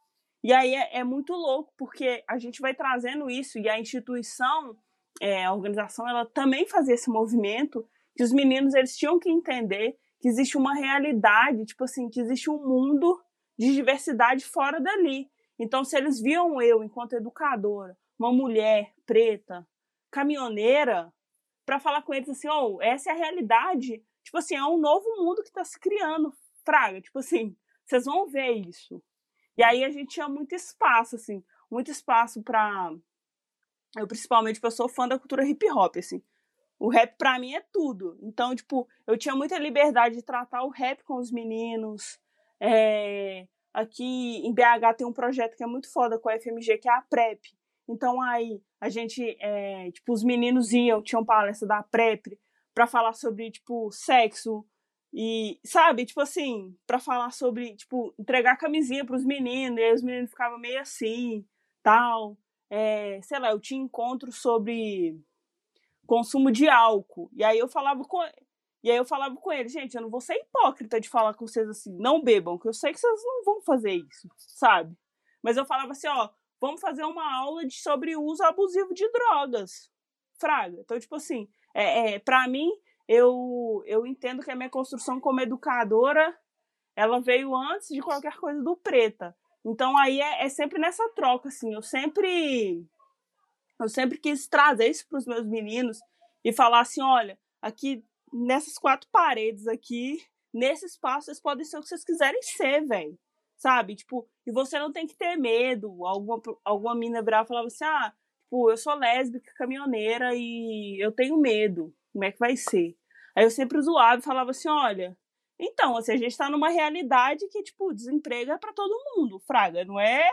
E aí é, é, muito louco, porque a gente vai trazendo isso, e a instituição, é, a organização, ela também fazia esse movimento, que os meninos eles tinham que entender que existe uma realidade, tipo assim, que existe um mundo de diversidade fora dali. Então, se eles viam eu, enquanto educadora, uma mulher preta, caminhoneira, para falar com eles assim, oh, essa é a realidade, tipo assim, é um novo mundo que está se criando, fraga, tipo assim, vocês vão ver isso. E aí a gente tinha muito espaço, assim, muito espaço para eu principalmente eu sou fã da cultura hip hop, assim. O rap para mim é tudo. Então, tipo, eu tinha muita liberdade de tratar o rap com os meninos. É... Aqui em BH tem um projeto que é muito foda com a FMG, que é a PrEP. Então aí a gente, é... tipo, os meninos iam, tinham palestra da PrEP para falar sobre, tipo, sexo, e, sabe, tipo assim, para falar sobre, tipo, entregar camisinha pros meninos, e aí os meninos ficavam meio assim, tal. É, sei lá, eu tinha encontros sobre consumo de álcool. E aí eu falava com e aí eu falava com ele, gente, eu não vou ser hipócrita de falar com vocês assim, não bebam, que eu sei que vocês não vão fazer isso, sabe? Mas eu falava assim, ó, vamos fazer uma aula de, sobre uso abusivo de drogas. Fraga. Então, tipo assim, é, é, para mim, eu, eu entendo que a minha construção como educadora ela veio antes de qualquer coisa do preta. Então aí é, é sempre nessa troca, assim. Eu sempre eu sempre quis trazer isso para os meus meninos e falar assim, olha, aqui nessas quatro paredes aqui, nesse espaço, vocês podem ser o que vocês quiserem ser, velho. Sabe? Tipo, e você não tem que ter medo. Alguma, alguma mina brava falava assim, ah, tipo, eu sou lésbica, caminhoneira e eu tenho medo. Como é que vai ser? Aí eu sempre zoava e falava assim: olha, então, assim, a gente tá numa realidade que, tipo, desemprego é pra todo mundo, fraga, não é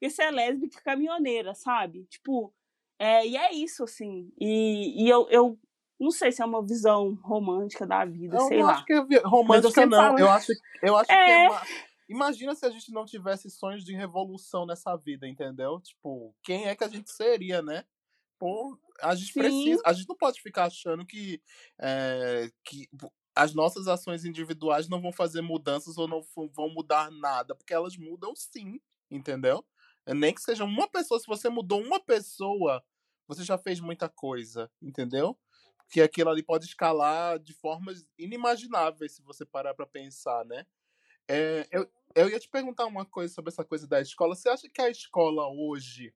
porque você é lésbica caminhoneira, sabe? Tipo, é, e é isso, assim. E, e eu, eu não sei se é uma visão romântica da vida, eu sei não lá. acho que é romântica, não. Falo... Eu acho, eu acho [LAUGHS] é... que é uma... Imagina se a gente não tivesse sonhos de revolução nessa vida, entendeu? Tipo, quem é que a gente seria, né? Pô, a gente Sim. precisa. A gente não pode ficar achando que, é, que as nossas ações individuais não vão fazer mudanças ou não vão mudar nada, porque elas mudam sim, entendeu? É, nem que seja uma pessoa, se você mudou uma pessoa, você já fez muita coisa, entendeu? Que aquilo ali pode escalar de formas inimagináveis se você parar para pensar, né? É, eu, eu ia te perguntar uma coisa sobre essa coisa da escola. Você acha que a escola hoje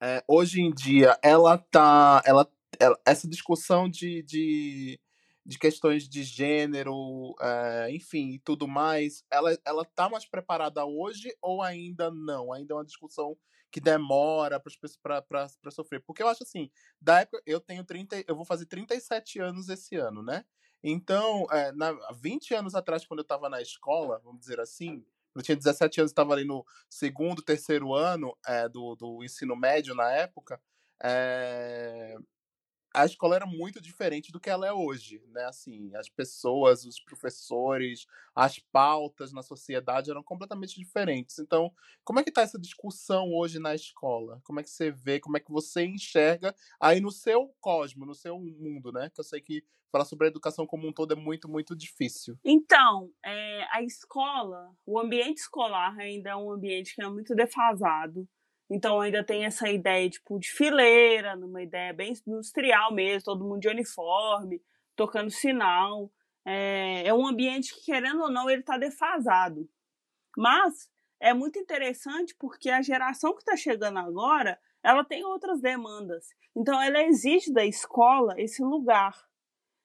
é, hoje em dia ela tá ela, ela essa discussão de, de, de, questões de gênero é, enfim e tudo mais ela ela tá mais preparada hoje ou ainda não? Ainda é uma discussão que demora para sofrer. Porque eu acho assim da época eu tenho 30 eu vou fazer 37 anos esse ano né Então, é, na, 20 anos atrás, quando eu estava na escola, vamos dizer assim, eu tinha 17 anos, estava ali no segundo, terceiro ano é, do, do ensino médio na época, é, a escola era muito diferente do que ela é hoje, né? Assim, as pessoas, os professores, as pautas na sociedade eram completamente diferentes. Então, como é que está essa discussão hoje na escola? Como é que você vê, como é que você enxerga aí no seu cosmo, no seu mundo, né? Que eu sei que falar sobre a educação como um todo é muito, muito difícil. Então, é, a escola, o ambiente escolar ainda é um ambiente que é muito defasado então ainda tem essa ideia tipo de fileira, numa ideia bem industrial mesmo, todo mundo de uniforme, tocando sinal. É, é um ambiente que, querendo ou não, ele está defasado. Mas é muito interessante porque a geração que está chegando agora, ela tem outras demandas. Então ela exige da escola esse lugar.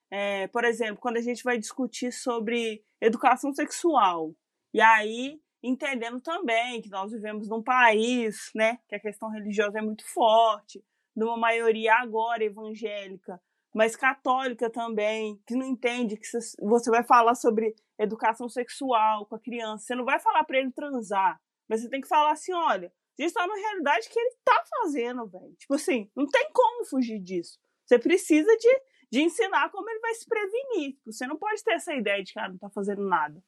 É, por exemplo, quando a gente vai discutir sobre educação sexual, e aí entendendo também que nós vivemos num país, né, que a questão religiosa é muito forte, numa maioria agora evangélica, mas católica também, que não entende que você vai falar sobre educação sexual com a criança, você não vai falar para ele transar, mas você tem que falar assim, olha, isso tá na realidade que ele tá fazendo, velho. Tipo assim, não tem como fugir disso. Você precisa de, de ensinar como ele vai se prevenir. Você não pode ter essa ideia de que ah, não tá fazendo nada.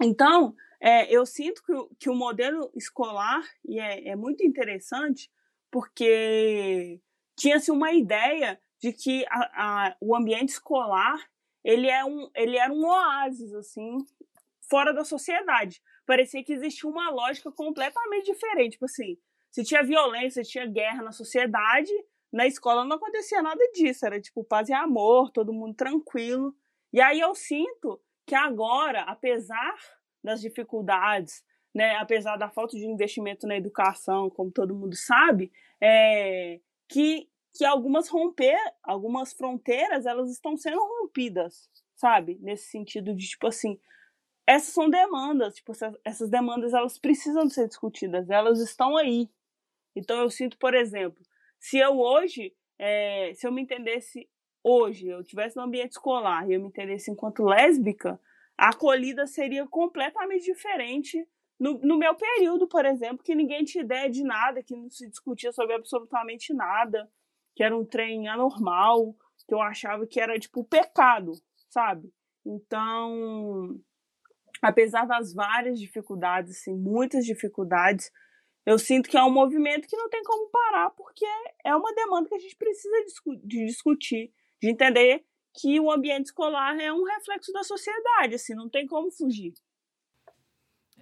Então, é, eu sinto que, que o modelo escolar e é, é muito interessante porque tinha-se uma ideia de que a, a, o ambiente escolar ele, é um, ele era um oásis assim fora da sociedade. Parecia que existia uma lógica completamente diferente. Tipo assim, se tinha violência, tinha guerra na sociedade, na escola não acontecia nada disso. Era tipo paz e amor, todo mundo tranquilo. E aí eu sinto que agora, apesar das dificuldades, né, apesar da falta de investimento na educação, como todo mundo sabe, é, que, que algumas romper, algumas fronteiras, elas estão sendo rompidas, sabe? Nesse sentido de, tipo assim, essas são demandas, tipo, essas demandas, elas precisam ser discutidas, elas estão aí. Então, eu sinto, por exemplo, se eu hoje, é, se eu me entendesse hoje, eu tivesse no ambiente escolar e eu me entendesse enquanto lésbica, a acolhida seria completamente diferente no, no, meu período, por exemplo, que ninguém tinha ideia de nada, que não se discutia sobre absolutamente nada, que era um trem anormal, que eu achava que era tipo pecado, sabe? Então, apesar das várias dificuldades, assim, muitas dificuldades, eu sinto que é um movimento que não tem como parar, porque é uma demanda que a gente precisa de discutir, de entender que o ambiente escolar é um reflexo da sociedade, assim, não tem como fugir.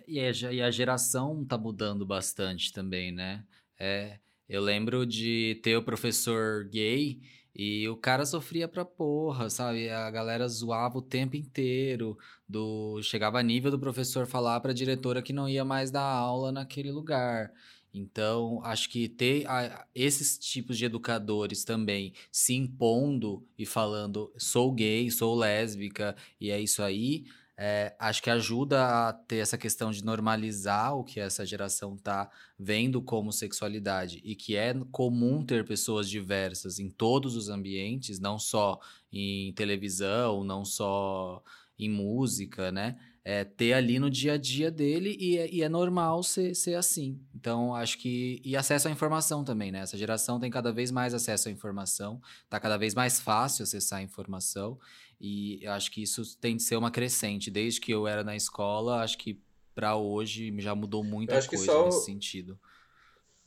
E, a geração tá mudando bastante também, né? É, eu lembro de ter o professor gay e o cara sofria pra porra, sabe? A galera zoava o tempo inteiro. Do chegava a nível do professor falar pra diretora que não ia mais dar aula naquele lugar. Então, acho que ter a, esses tipos de educadores também se impondo e falando sou gay, sou lésbica e é isso aí, é, acho que ajuda a ter essa questão de normalizar o que essa geração está vendo como sexualidade e que é comum ter pessoas diversas em todos os ambientes, não só em televisão, não só em música, né? É, ter ali no dia a dia dele e é, e é normal ser, ser assim. Então, acho que. E acesso à informação também, né? Essa geração tem cada vez mais acesso à informação, tá cada vez mais fácil acessar a informação, e eu acho que isso tem de ser uma crescente. Desde que eu era na escola, acho que para hoje já mudou muita coisa só... nesse sentido.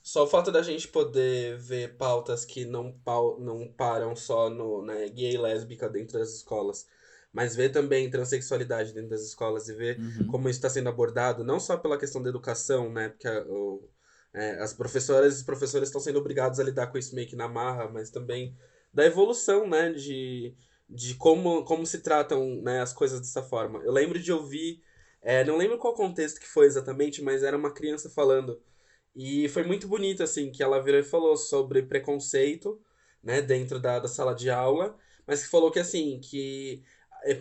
Só o fato da gente poder ver pautas que não, pau, não param só no né, gay e lésbica dentro das escolas, mas ver também transexualidade dentro das escolas e ver uhum. como isso está sendo abordado, não só pela questão da educação, né? Porque a, o, é, as professoras e os professores estão sendo obrigados a lidar com isso meio que na marra, mas também da evolução, né? De, de como, como se tratam né, as coisas dessa forma. Eu lembro de ouvir, é, não lembro qual contexto que foi exatamente, mas era uma criança falando. E foi muito bonito, assim, que ela virou e falou sobre preconceito, né, dentro da, da sala de aula, mas que falou que, assim, que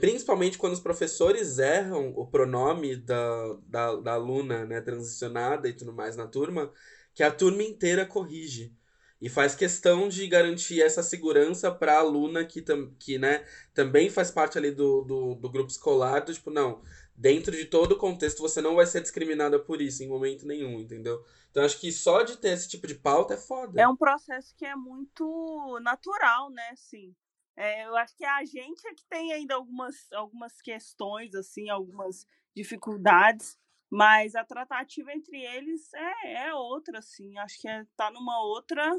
principalmente quando os professores erram o pronome da, da, da aluna né, transicionada e tudo mais na turma, que a turma inteira corrige. e faz questão de garantir essa segurança para a aluna que, que né, também faz parte ali do, do, do, grupo escolar, do tipo, não, dentro de todo o contexto você não vai ser discriminada por isso em momento nenhum, entendeu? Então acho que só de ter esse tipo de pauta é foda. É um processo que é muito natural, né, assim. É, eu acho que a gente é que tem ainda algumas, algumas questões, assim, algumas dificuldades, mas a tratativa entre eles é, é outra, assim. Acho que é, tá numa outra.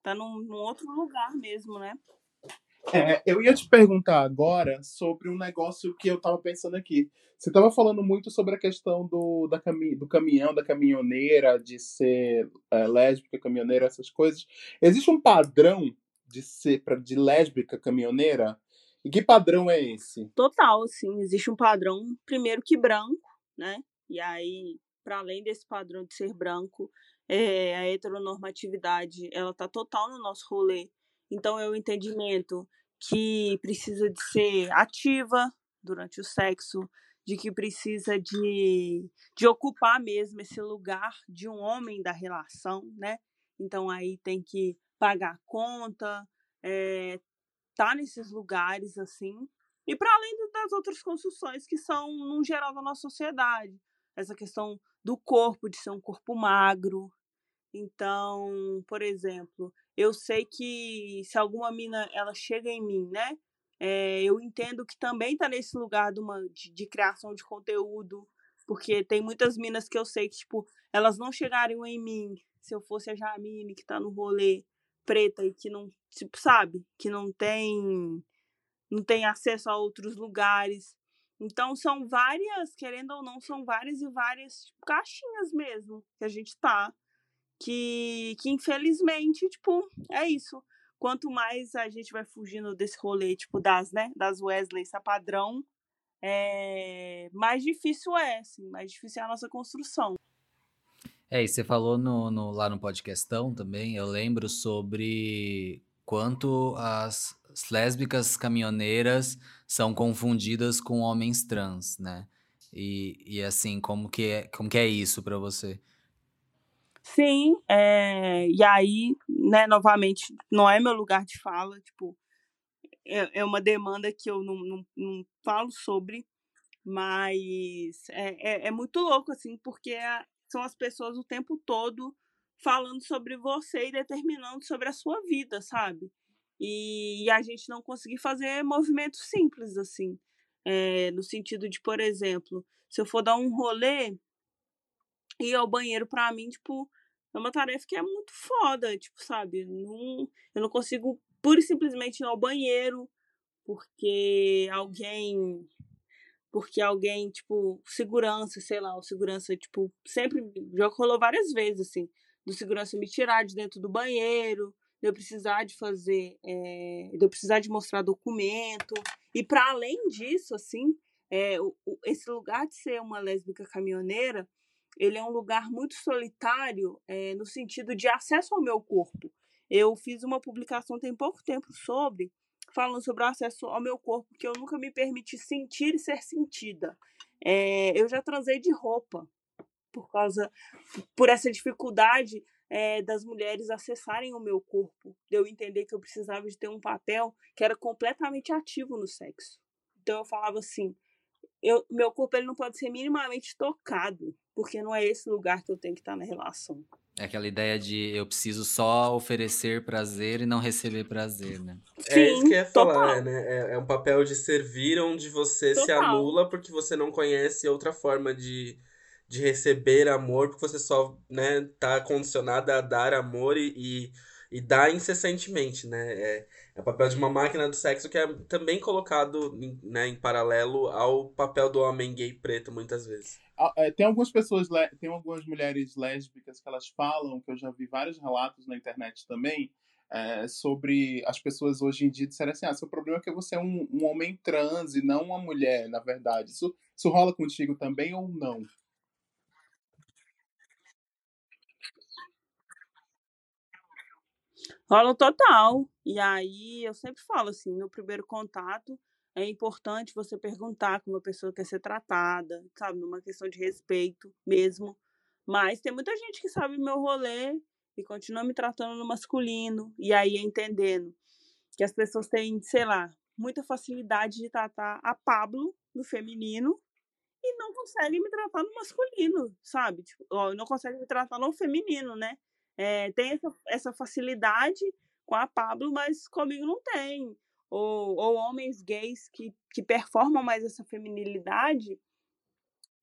Tá num, num outro lugar mesmo, né? É, eu ia te perguntar agora sobre um negócio que eu estava pensando aqui. Você estava falando muito sobre a questão do, da cami do caminhão, da caminhoneira, de ser é, lésbica, caminhoneira, essas coisas. Existe um padrão de ser de lésbica caminhoneira? E que padrão é esse? Total, sim. Existe um padrão, primeiro que branco, né? E aí, para além desse padrão de ser branco, é, a heteronormatividade, ela tá total no nosso rolê. Então, é o entendimento que precisa de ser ativa durante o sexo, de que precisa de, de ocupar mesmo esse lugar de um homem da relação, né? Então, aí tem que pagar conta, é, tá nesses lugares assim. E para além das outras construções que são, no geral, da nossa sociedade. Essa questão do corpo, de ser um corpo magro. Então, por exemplo, eu sei que se alguma mina ela chega em mim, né? É, eu entendo que também está nesse lugar de, uma, de, de, criação de conteúdo, porque tem muitas minas que eu sei que, tipo, elas não chegariam em mim se eu fosse a Jamine que está no rolê preta e que não, tipo, sabe, que não tem não tem acesso a outros lugares. Então são várias, querendo ou não, são várias e várias tipo, caixinhas mesmo que a gente tá. Que, que infelizmente, tipo, é isso. Quanto mais a gente vai fugindo desse rolê, tipo, das, né, das Wesley, essa padrão, é, mais difícil é, assim, mais difícil é a nossa construção. É, e você falou no, no, lá no podcastão também, eu lembro sobre quanto as lésbicas caminhoneiras são confundidas com homens trans, né? E, e assim, como que é, como que é isso para você? Sim, é, e aí, né, novamente, não é meu lugar de fala, tipo, é, é uma demanda que eu não, não, não falo sobre, mas é, é, é, muito louco, assim, porque é, são as pessoas o tempo todo falando sobre você e determinando sobre a sua vida, sabe? E, e a gente não conseguir fazer movimentos simples, assim. É, no sentido de, por exemplo, se eu for dar um rolê, ir ao banheiro para mim, tipo, é uma tarefa que é muito foda, tipo, sabe? Não, eu não consigo pura e simplesmente ir ao banheiro porque alguém porque alguém, tipo, segurança, sei lá, o segurança, tipo, sempre já rolou várias vezes, assim, do segurança me tirar de dentro do banheiro, de eu precisar de fazer, é, de eu precisar de mostrar documento. E para além disso, assim, é, o, o, esse lugar de ser uma lésbica caminhoneira, ele é um lugar muito solitário é, no sentido de acesso ao meu corpo. Eu fiz uma publicação tem pouco tempo sobre falando sobre o acesso ao meu corpo, que eu nunca me permiti sentir e ser sentida. É, eu já transei de roupa por causa, por essa dificuldade é, das mulheres acessarem o meu corpo, de eu entender que eu precisava de ter um papel que era completamente ativo no sexo. Então eu falava assim, eu, meu corpo ele não pode ser minimamente tocado, porque não é esse lugar que eu tenho que estar na relação. É aquela ideia de eu preciso só oferecer prazer e não receber prazer, né? Sim, é isso que eu ia falar, né? É, é, um papel de servir onde você total. se anula porque você não conhece outra forma de, de receber amor, porque você só né, tá condicionada a dar amor e, e, e dar incessantemente, né? É, é o papel de uma máquina do sexo que é também colocado em, né, em paralelo ao papel do homem gay preto, muitas vezes. É, tem algumas pessoas, tem algumas mulheres lésbicas que elas falam, que eu já vi vários relatos na internet também, é, sobre as pessoas hoje em dia disserem assim: ah, seu problema é que você é um, um homem trans e não uma mulher, na verdade. Isso, isso rola contigo também ou não? Rola total. E aí eu sempre falo assim, no primeiro contato, é importante você perguntar como a pessoa quer ser tratada, sabe? Numa questão de respeito mesmo. Mas tem muita gente que sabe meu rolê e continua me tratando no masculino, e aí entendendo que as pessoas têm, sei lá, muita facilidade de tratar a Pablo no feminino e não conseguem me tratar no masculino, sabe? Tipo, ó, não conseguem me tratar no feminino, né? É, tem essa, essa facilidade com a Pablo, mas comigo não tem. Ou, ou homens gays que, que performam mais essa feminilidade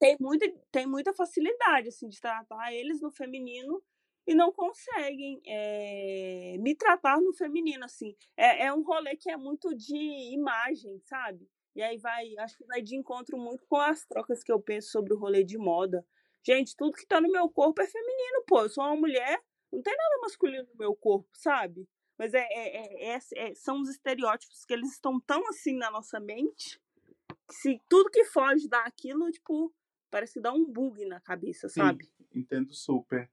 tem muita, tem muita facilidade assim, de tratar eles no feminino e não conseguem é, me tratar no feminino, assim. É, é um rolê que é muito de imagem, sabe? E aí vai, acho que vai de encontro muito com as trocas que eu penso sobre o rolê de moda. Gente, tudo que tá no meu corpo é feminino, pô. Eu sou uma mulher, não tem nada masculino no meu corpo, sabe? Mas é, é, é, é são os estereótipos que eles estão tão assim na nossa mente que se tudo que foge daquilo, tipo, parece que dá um bug na cabeça, sabe? Sim, entendo super.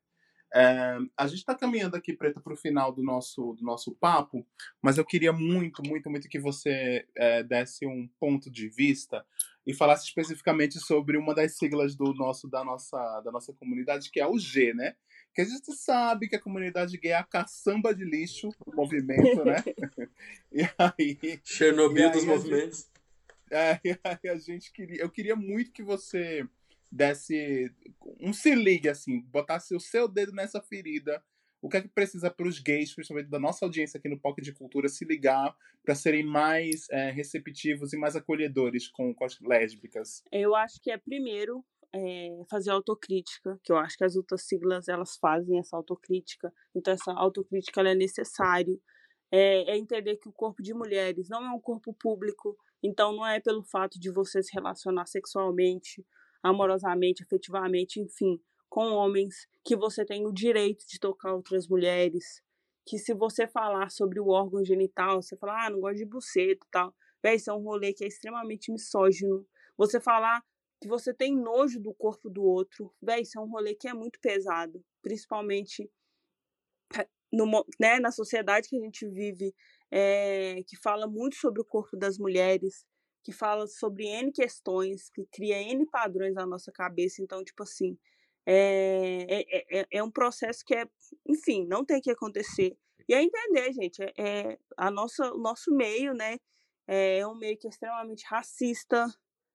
É, a gente está caminhando aqui, Preta, para o final do nosso, do nosso papo, mas eu queria muito, muito, muito que você é, desse um ponto de vista e falasse especificamente sobre uma das siglas do nosso, da, nossa, da nossa comunidade, que é o G, né? Que a gente sabe que a comunidade gay é a caçamba de lixo do movimento, né? [LAUGHS] e aí. Chernobyl e aí dos movimentos. Gente, é, e aí a gente queria. Eu queria muito que você desse um se ligue assim, botasse o seu dedo nessa ferida. O que é que precisa para os gays, principalmente da nossa audiência aqui no POC de Cultura, se ligar para serem mais é, receptivos e mais acolhedores com, com, as lésbicas? Eu acho que é primeiro é, fazer autocrítica, que eu acho que as outras siglas elas fazem essa autocrítica, então essa autocrítica é necessário. É, é entender que o corpo de mulheres não é um corpo público, então não é pelo fato de você se relacionar sexualmente amorosamente, afetivamente, enfim, com homens, que você tem o direito de tocar outras mulheres, que se você falar sobre o órgão genital, você falar, ah, não gosto de buceta e tal, véi, isso é um rolê que é extremamente misógino. Você falar que você tem nojo do corpo do outro, véi, isso é um rolê que é muito pesado, principalmente eh, no, né, na sociedade que a gente vive, é, que fala muito sobre o corpo das mulheres, que fala sobre N questões, que cria N padrões na nossa cabeça. Então, tipo assim, é, é, é, é um processo que é, enfim, não tem que acontecer. E é entender, gente, é, é a nossa, o nosso meio, né, é um meio que é extremamente racista,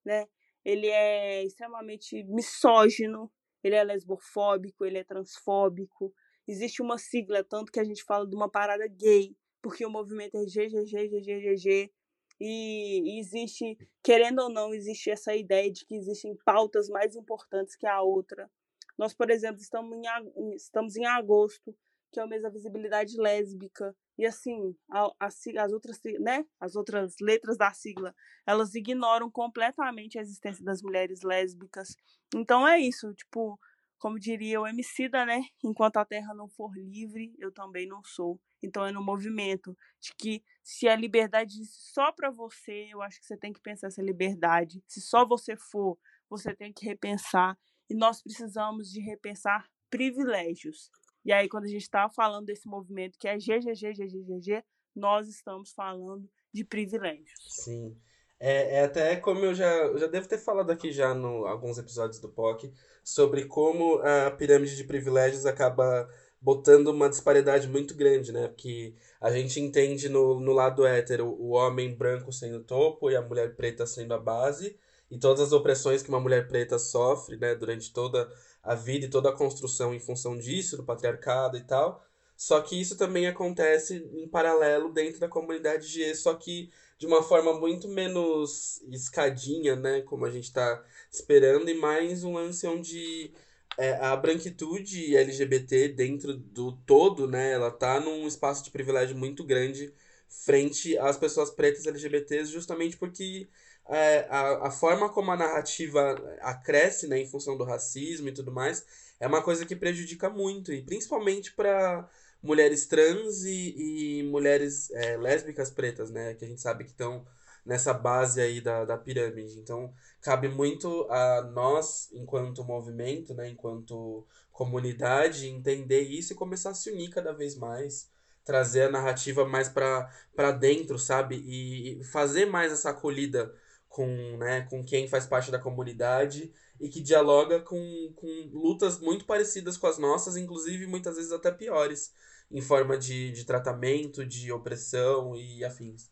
né, ele é extremamente misógino, ele é lesbofóbico, ele é transfóbico. Existe uma sigla, tanto que a gente fala de uma parada gay, porque o movimento é GGG, e, existe, querendo ou não, existe essa ideia de que existem pautas mais importantes que a outra. Nós, por exemplo, estamos em, estamos em agosto, que é o mês da visibilidade lésbica, e assim, a, a, as, outras, né, as outras letras da sigla, elas ignoram completamente a existência das mulheres lésbicas. Então é isso, tipo, como diria o Emicida, né? Enquanto a terra não for livre, eu também não sou. Então é no movimento de que se a liberdade só para você, eu acho que você tem que pensar essa liberdade. Se só você for, você tem que repensar. E nós precisamos de repensar privilégios. E aí, quando a gente está falando desse movimento que é GGG, nós estamos falando de privilégios. Sim. É, é até como eu já, eu já devo ter falado aqui já no alguns episódios do POC sobre como a pirâmide de privilégios acaba botando uma disparidade muito grande, né? Porque a gente entende no, no lado hétero o homem branco sendo o topo e a mulher preta sendo a base, e todas as opressões que uma mulher preta sofre, né, durante toda a vida e toda a construção em função disso, do patriarcado e tal. Só que isso também acontece em paralelo dentro da comunidade G, só que de uma forma muito menos escadinha, né? Como a gente está esperando, e mais um lance onde é, a branquitude LGBT dentro do todo, né? Ela tá num espaço de privilégio muito grande frente às pessoas pretas LGBTs, justamente porque é, a, a forma como a narrativa acresce, né, em função do racismo e tudo mais, é uma coisa que prejudica muito, e principalmente para mulheres trans e, e mulheres é, lésbicas pretas, né? Que a gente sabe que estão nessa base aí da, da pirâmide. Então, cabe muito a nós, enquanto movimento, né? Enquanto comunidade, entender isso e começar a se unir cada vez mais. Trazer a narrativa mais para dentro, sabe? E fazer mais essa acolhida com, né, com quem faz parte da comunidade e que dialoga com, com lutas muito parecidas com as nossas, inclusive muitas vezes até piores, em forma de, de tratamento, de opressão e afins.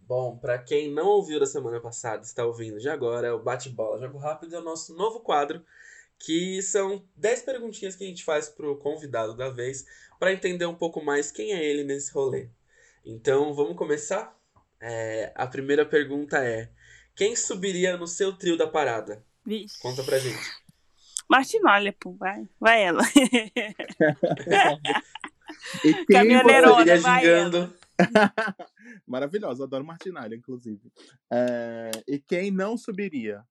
Bom, para quem não ouviu da semana passada, está ouvindo de agora, é o Bate-Bola Jogo Rápido, é o nosso novo quadro, que são 10 perguntinhas que a gente faz pro convidado da vez, para entender um pouco mais quem é ele nesse rolê. Então, vamos começar? É, a primeira pergunta é: quem subiria no seu trio da parada? Vixe. Conta pra gente. Martinalha, pô, vai. Vai ela. E Caminhoneirona, vai gingando. [LAUGHS] Maravilhosa, adoro Martinalha, inclusive. É, E quem não subiria?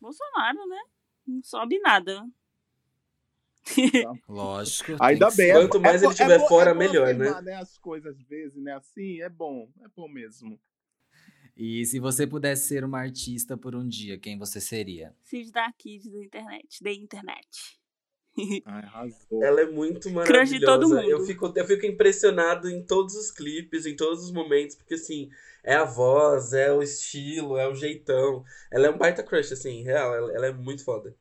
Bolsonaro, né? Não sobe nada. Lógico. tem Ainda bem. é Quanto bo- mais é ele bo- é fora, é melhor, afirmar, né? As coisas às vezes, né? Assim, é bom. É bom mesmo. E se você pudesse ser uma artista por um dia, quem você seria? Cid da Kids da internet. Da internet. [LAUGHS] Ai, arrasou. Ela é muito Crush maravilhosa. de todo mundo. Eu fico, eu fico impressionado em todos os clipes, em todos os momentos, porque assim, é a voz, é o estilo, é o jeitão. Ela é um baita crush, assim, real, ela, ela é muito foda.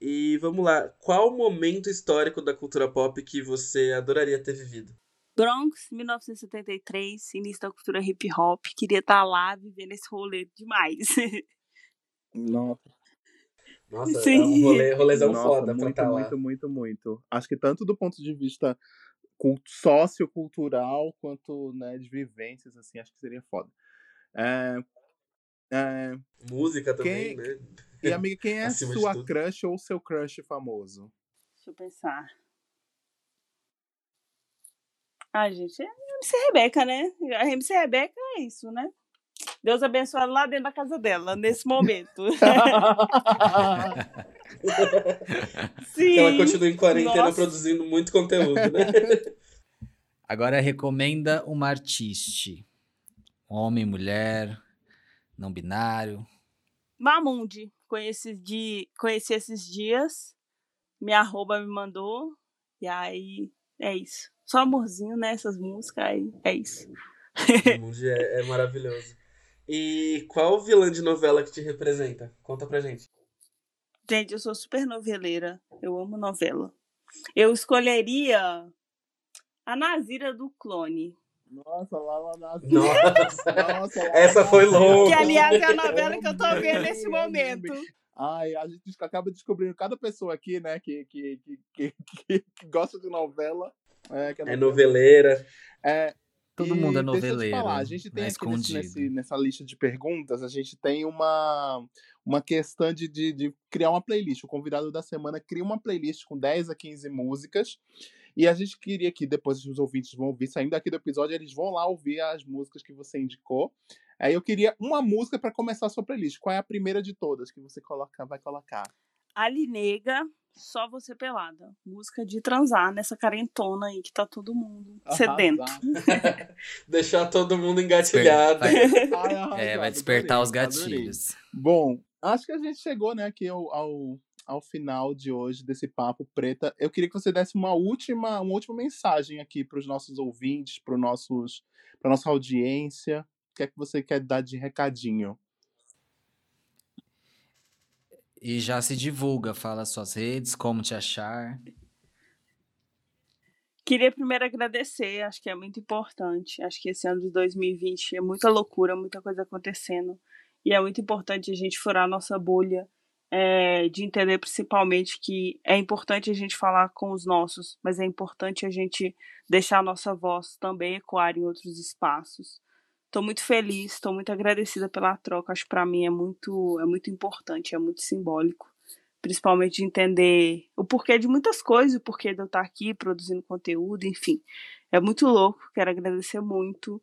E vamos lá, qual momento histórico da cultura pop que você adoraria ter vivido? Bronx, 1973, início da cultura hip hop. Queria estar lá vivendo esse rolê demais. [LAUGHS] Nossa, Nossa, Sim. é um rolê, rolezão Nossa, foda pra muito, estar lá. muito, muito, muito. Acho que tanto do ponto de vista cult- sociocultural quanto né, de vivências, assim, acho que seria foda. É, é, Música também, Quem- né? e amiga, quem é [LAUGHS] Acima sua crush ou seu crush famoso? Deixa eu pensar. Ai, gente, é a MC Rebeca, né? A MC Rebeca é isso, né? Deus abençoe ela lá dentro da casa dela, nesse momento. [LAUGHS] Sim. Que ela continua em quarentena Nossa. produzindo muito conteúdo, né? [LAUGHS] Agora recomenda uma artiste. Homem, mulher, não binário. Mamundi, conheci, de, conheci esses dias. Minha arroba me mandou. E aí, é isso. Só amorzinho, né? Essas músicas aí. É isso. O Mundi é, é maravilhoso. E qual vilã de novela que te representa? Conta pra gente. Gente, eu sou super noveleira. Eu amo novela. Eu escolheria a Nazira do Clone. Nossa, lá, lá, lá. Nossa, Nossa, lá, essa foi longa. Que, aliás, é a novela que eu tô vendo nesse momento. Ai, a gente acaba descobrindo cada pessoa aqui, né, que, que, que, que- que gosta de novela. É, que É noveleira. É, Todo e mundo é deixa eu te noveleiro, falar, a gente tem né, aqui nesse, escondido. nesse- nessa lista de perguntas, a gente tem uma, uma questão de, de, de criar uma playlist. O convidado da semana cria uma playlist com 10 a 15 músicas. E a gente queria que depois os ouvintes vão ouvir, saindo daqui do episódio, eles vão lá ouvir as músicas que você indicou. Aí eu queria uma música para começar a sua playlist. Qual é a primeira de todas que você coloca, vai colocar? Ali Nega, Só Você Pelada. Música de transar nessa carentona aí que tá todo mundo sedento. [LAUGHS] Deixar todo mundo engatilhado. Vai- [LAUGHS] Ai, É, vai despertar os adorei, adorei. gatilhos. Bom, acho que a gente chegou, né, aqui ao, ao, ao final de hoje desse papo preta. Eu queria que você desse uma última, uma última mensagem aqui para os nossos ouvintes, para nossos, para nossa audiência. O que é que você quer dar de recadinho? E já se divulga, fala suas redes, como te achar. Queria primeiro agradecer, acho que é muito importante. Acho que esse ano de 2020 é muita loucura, muita coisa acontecendo. E é muito importante a gente furar a nossa bolha, é, de entender principalmente que é importante a gente falar com os nossos, mas é importante a gente deixar a nossa voz também ecoar em outros espaços. Estou muito feliz, estou muito agradecida pela troca. Acho que para mim é muito, é muito importante, é muito simbólico principalmente de entender o porquê de muitas coisas, o porquê de eu estar aqui produzindo conteúdo, enfim. É muito louco, quero agradecer muito.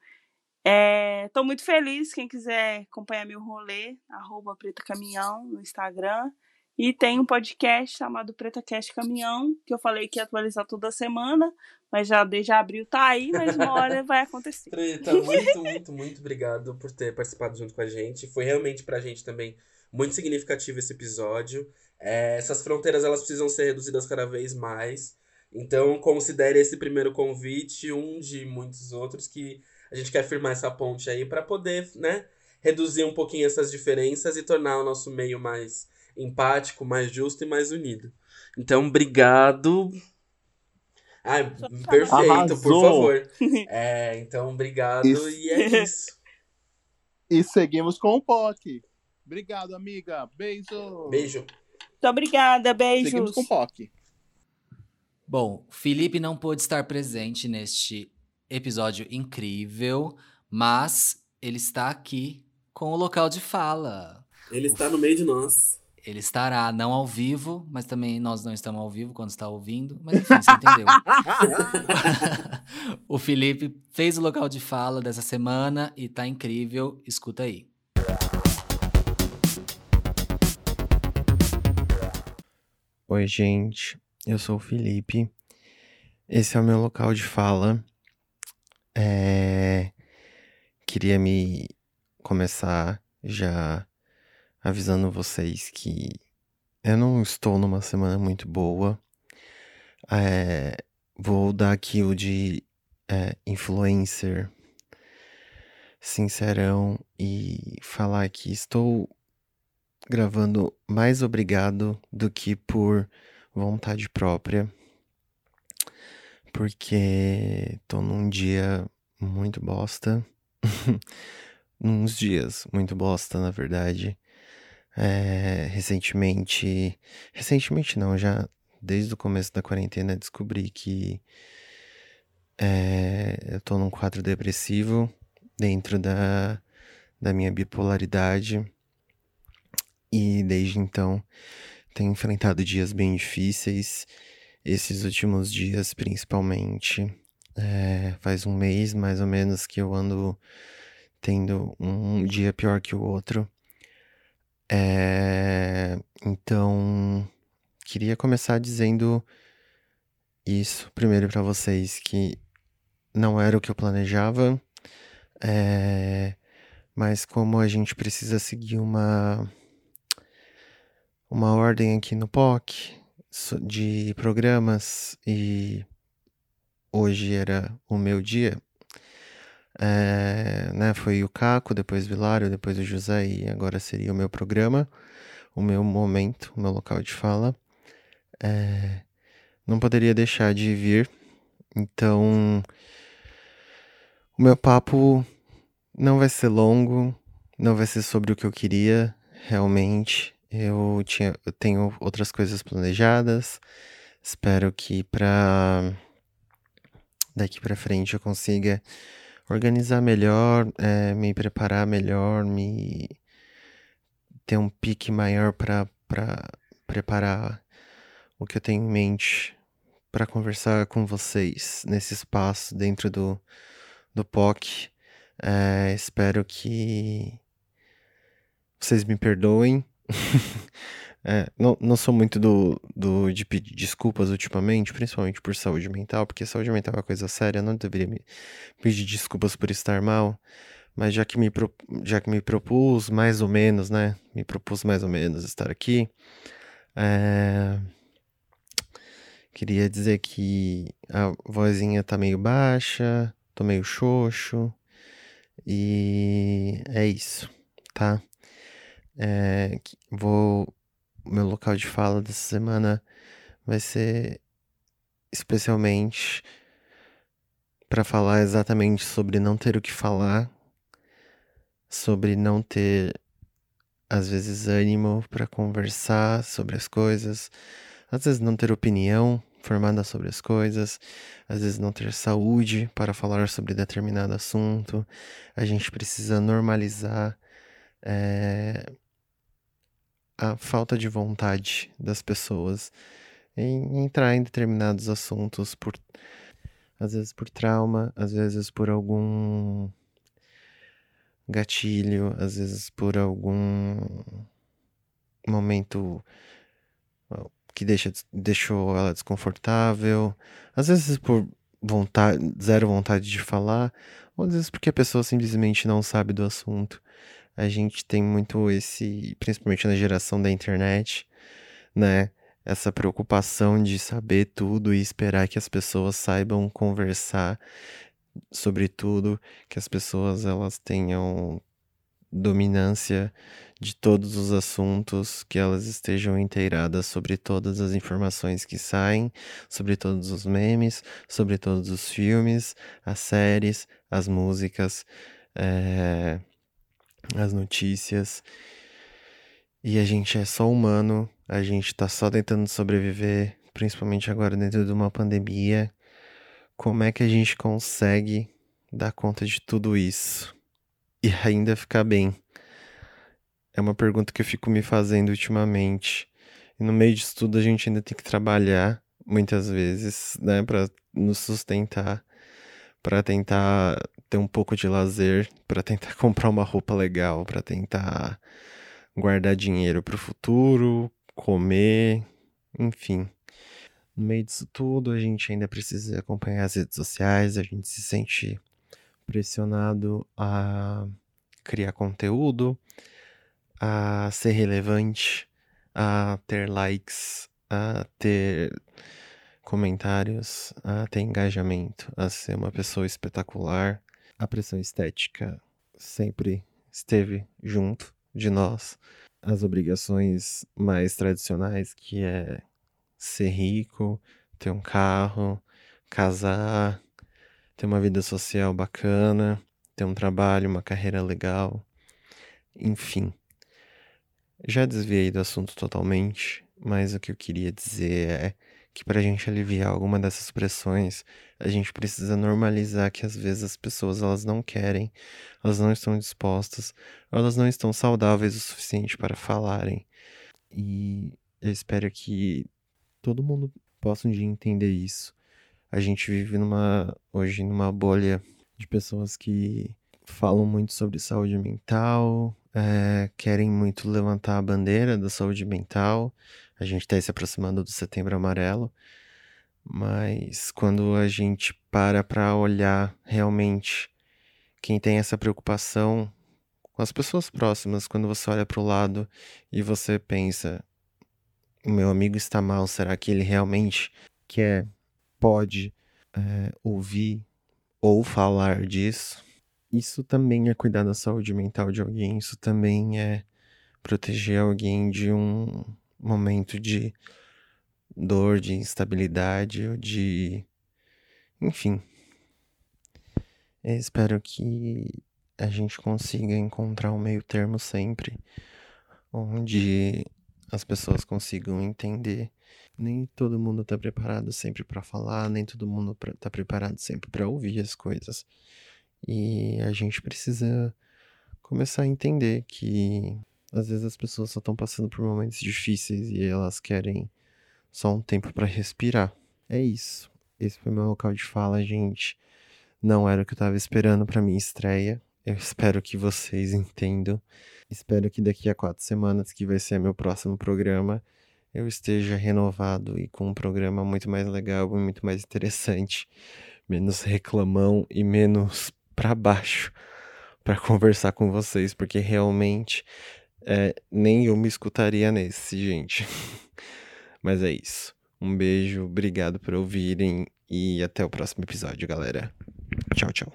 Estou muito feliz, quem quiser acompanhar meu rolê, arroba Preta Caminhão no Instagram. E tem um podcast chamado Preta Cast Caminhão, que eu falei que ia atualizar toda semana, mas já desde abril tá aí, mas uma hora vai acontecer. [LAUGHS] Preta, muito, muito, muito obrigado por ter participado junto com a gente. Foi realmente pra gente também muito significativo esse episódio. É, essas fronteiras elas precisam ser reduzidas cada vez mais. Então, considere esse primeiro convite um de muitos outros que a gente quer firmar essa ponte aí para poder, né, reduzir um pouquinho essas diferenças e tornar o nosso meio mais empático, mais justo e mais unido. Então, obrigado. Ah, perfeito, Arrasou. por favor. [LAUGHS] É, então, obrigado Isso. e é isso. E seguimos com o POC. Obrigado, amiga. Beijo. Beijo. Muito obrigada, beijos. Seguimos com o POC. Bom, Felipe não pôde estar presente neste episódio incrível, mas ele está aqui com o local de fala. Ele está no meio de nós. Ele estará não ao vivo, mas também nós não estamos ao vivo quando está ouvindo. Mas enfim, você entendeu. [LAUGHS] o Felipe fez o local de fala dessa semana e tá incrível. Escuta aí. Oi, gente. Eu sou o Felipe. Esse é o meu local de fala. É... Queria me começar já avisando vocês que eu não estou numa semana muito boa. É, Vou dar aqui o de é, influencer sincerão e falar que estou gravando mais obrigado do que por vontade própria. Porque tô num dia muito bosta. [LAUGHS] Uns dias muito bosta, na verdade. É, recentemente. Recentemente não, já desde o começo da quarentena descobri que é, eu tô num quadro depressivo dentro da, da minha bipolaridade. E desde então tenho enfrentado dias bem difíceis. Esses últimos dias, principalmente. É, faz um mês mais ou menos que eu ando tendo um dia pior que o outro. É, então, queria começar dizendo isso primeiro para vocês que não era o que eu planejava, é, mas como a gente precisa seguir uma uma ordem aqui no POC de programas e hoje era o meu dia. É, né, foi o Caco, depois o Vilário, depois o José e agora seria o meu programa, o meu momento, o meu local de fala. É, não poderia deixar de vir, então o meu papo não vai ser longo, não vai ser sobre o que eu queria, realmente. Eu tinha, eu tenho outras coisas planejadas. Espero que para daqui para frente eu consiga organizar melhor, eh, me preparar melhor, me ter um pique maior para para preparar o que eu tenho em mente para conversar com vocês nesse espaço dentro do do POC. Eh, espero que vocês me perdoem. [LAUGHS] É, não, não sou muito do, do de pedir desculpas ultimamente, principalmente por saúde mental, porque saúde mental é uma coisa séria, não deveria me pedir desculpas por estar mal, mas já que me, já que me propus mais ou menos, né? Me propus mais ou menos estar aqui, é, queria dizer que a vozinha tá meio baixa, tô meio xoxo, e é isso, tá? É, vou. Meu local de fala dessa semana vai ser especialmente para falar exatamente sobre não ter o que falar, sobre não ter, às vezes, ânimo para conversar sobre as coisas, às vezes não ter opinião formada sobre as coisas, às vezes não ter saúde para falar sobre determinado assunto. A gente precisa normalizar. eh, a falta de vontade das pessoas em entrar em determinados assuntos por às vezes por trauma, às vezes por algum gatilho, às vezes por algum momento que deixa, deixou ela desconfortável, às vezes por vontade, zero vontade de falar, ou às vezes porque a pessoa simplesmente não sabe do assunto. A gente tem muito esse, principalmente na geração da internet, né? Essa preocupação de saber tudo e esperar que as pessoas saibam conversar sobre tudo, que as pessoas elas tenham dominância de todos os assuntos, que elas estejam inteiradas sobre todas as informações que saem, sobre todos os memes, sobre todos os filmes, as séries, as músicas, é, as notícias. E a gente é só humano, a gente tá só tentando sobreviver, principalmente agora dentro de uma pandemia. Como é que a gente consegue dar conta de tudo isso e ainda ficar bem? É uma pergunta que eu fico me fazendo ultimamente. E no meio disso tudo a gente ainda tem que trabalhar muitas vezes, né, para nos sustentar, para tentar ter um pouco de lazer, para tentar [LAUGHS] comprar uma roupa legal, para tentar guardar dinheiro para o futuro, comer, enfim. No meio disso tudo, a gente ainda precisa acompanhar as redes sociais, a gente se sente pressionado a criar conteúdo, a ser relevante, a ter likes, a ter comentários, a ter engajamento, a ser uma pessoa espetacular. A pressão estética sempre esteve junto de nós. As obrigações mais tradicionais, que é ser rico, ter um carro, casar, ter uma vida social bacana, ter um trabalho, uma carreira legal, enfim. Já desviei do assunto totalmente, mas o que eu queria dizer é que para a gente aliviar alguma dessas pressões, a gente precisa normalizar que às vezes as pessoas elas não querem, elas não estão dispostas, elas não estão saudáveis o suficiente para falarem. E eu espero que todo mundo possa um dia entender isso. A gente vive numa hoje numa bolha de pessoas que falam muito sobre saúde mental, é, querem muito levantar a bandeira da saúde mental. A gente está se aproximando do Setembro Amarelo, mas quando a gente para para olhar realmente quem tem essa preocupação com as pessoas próximas, quando você olha para o lado e você pensa: o meu amigo está mal, será que ele realmente quer, pode é, ouvir ou falar disso? isso também é cuidar da saúde mental de alguém, isso também é proteger alguém de um momento de dor, de instabilidade de. Enfim. Eu espero que a gente consiga encontrar um meio termo sempre, onde as pessoas consigam entender. Nem todo mundo está preparado sempre para falar, nem todo mundo está preparado sempre para ouvir as coisas. E a gente precisa começar a entender que às vezes as pessoas só estão passando por momentos difíceis e elas querem só um tempo para respirar. É isso. Esse foi meu local de fala, gente. Não era o que eu tava esperando para minha estreia. Eu espero que vocês entendam. Espero que daqui a quatro semanas, que vai ser meu próximo programa, eu esteja renovado e com um programa muito mais legal e muito mais interessante. Menos reclamão e menos para baixo para conversar com vocês, porque realmente é, nem eu me escutaria nesse, gente. [LAUGHS] Mas é isso. Um beijo, obrigado por ouvirem e até o próximo episódio, galera. Tchau, tchau.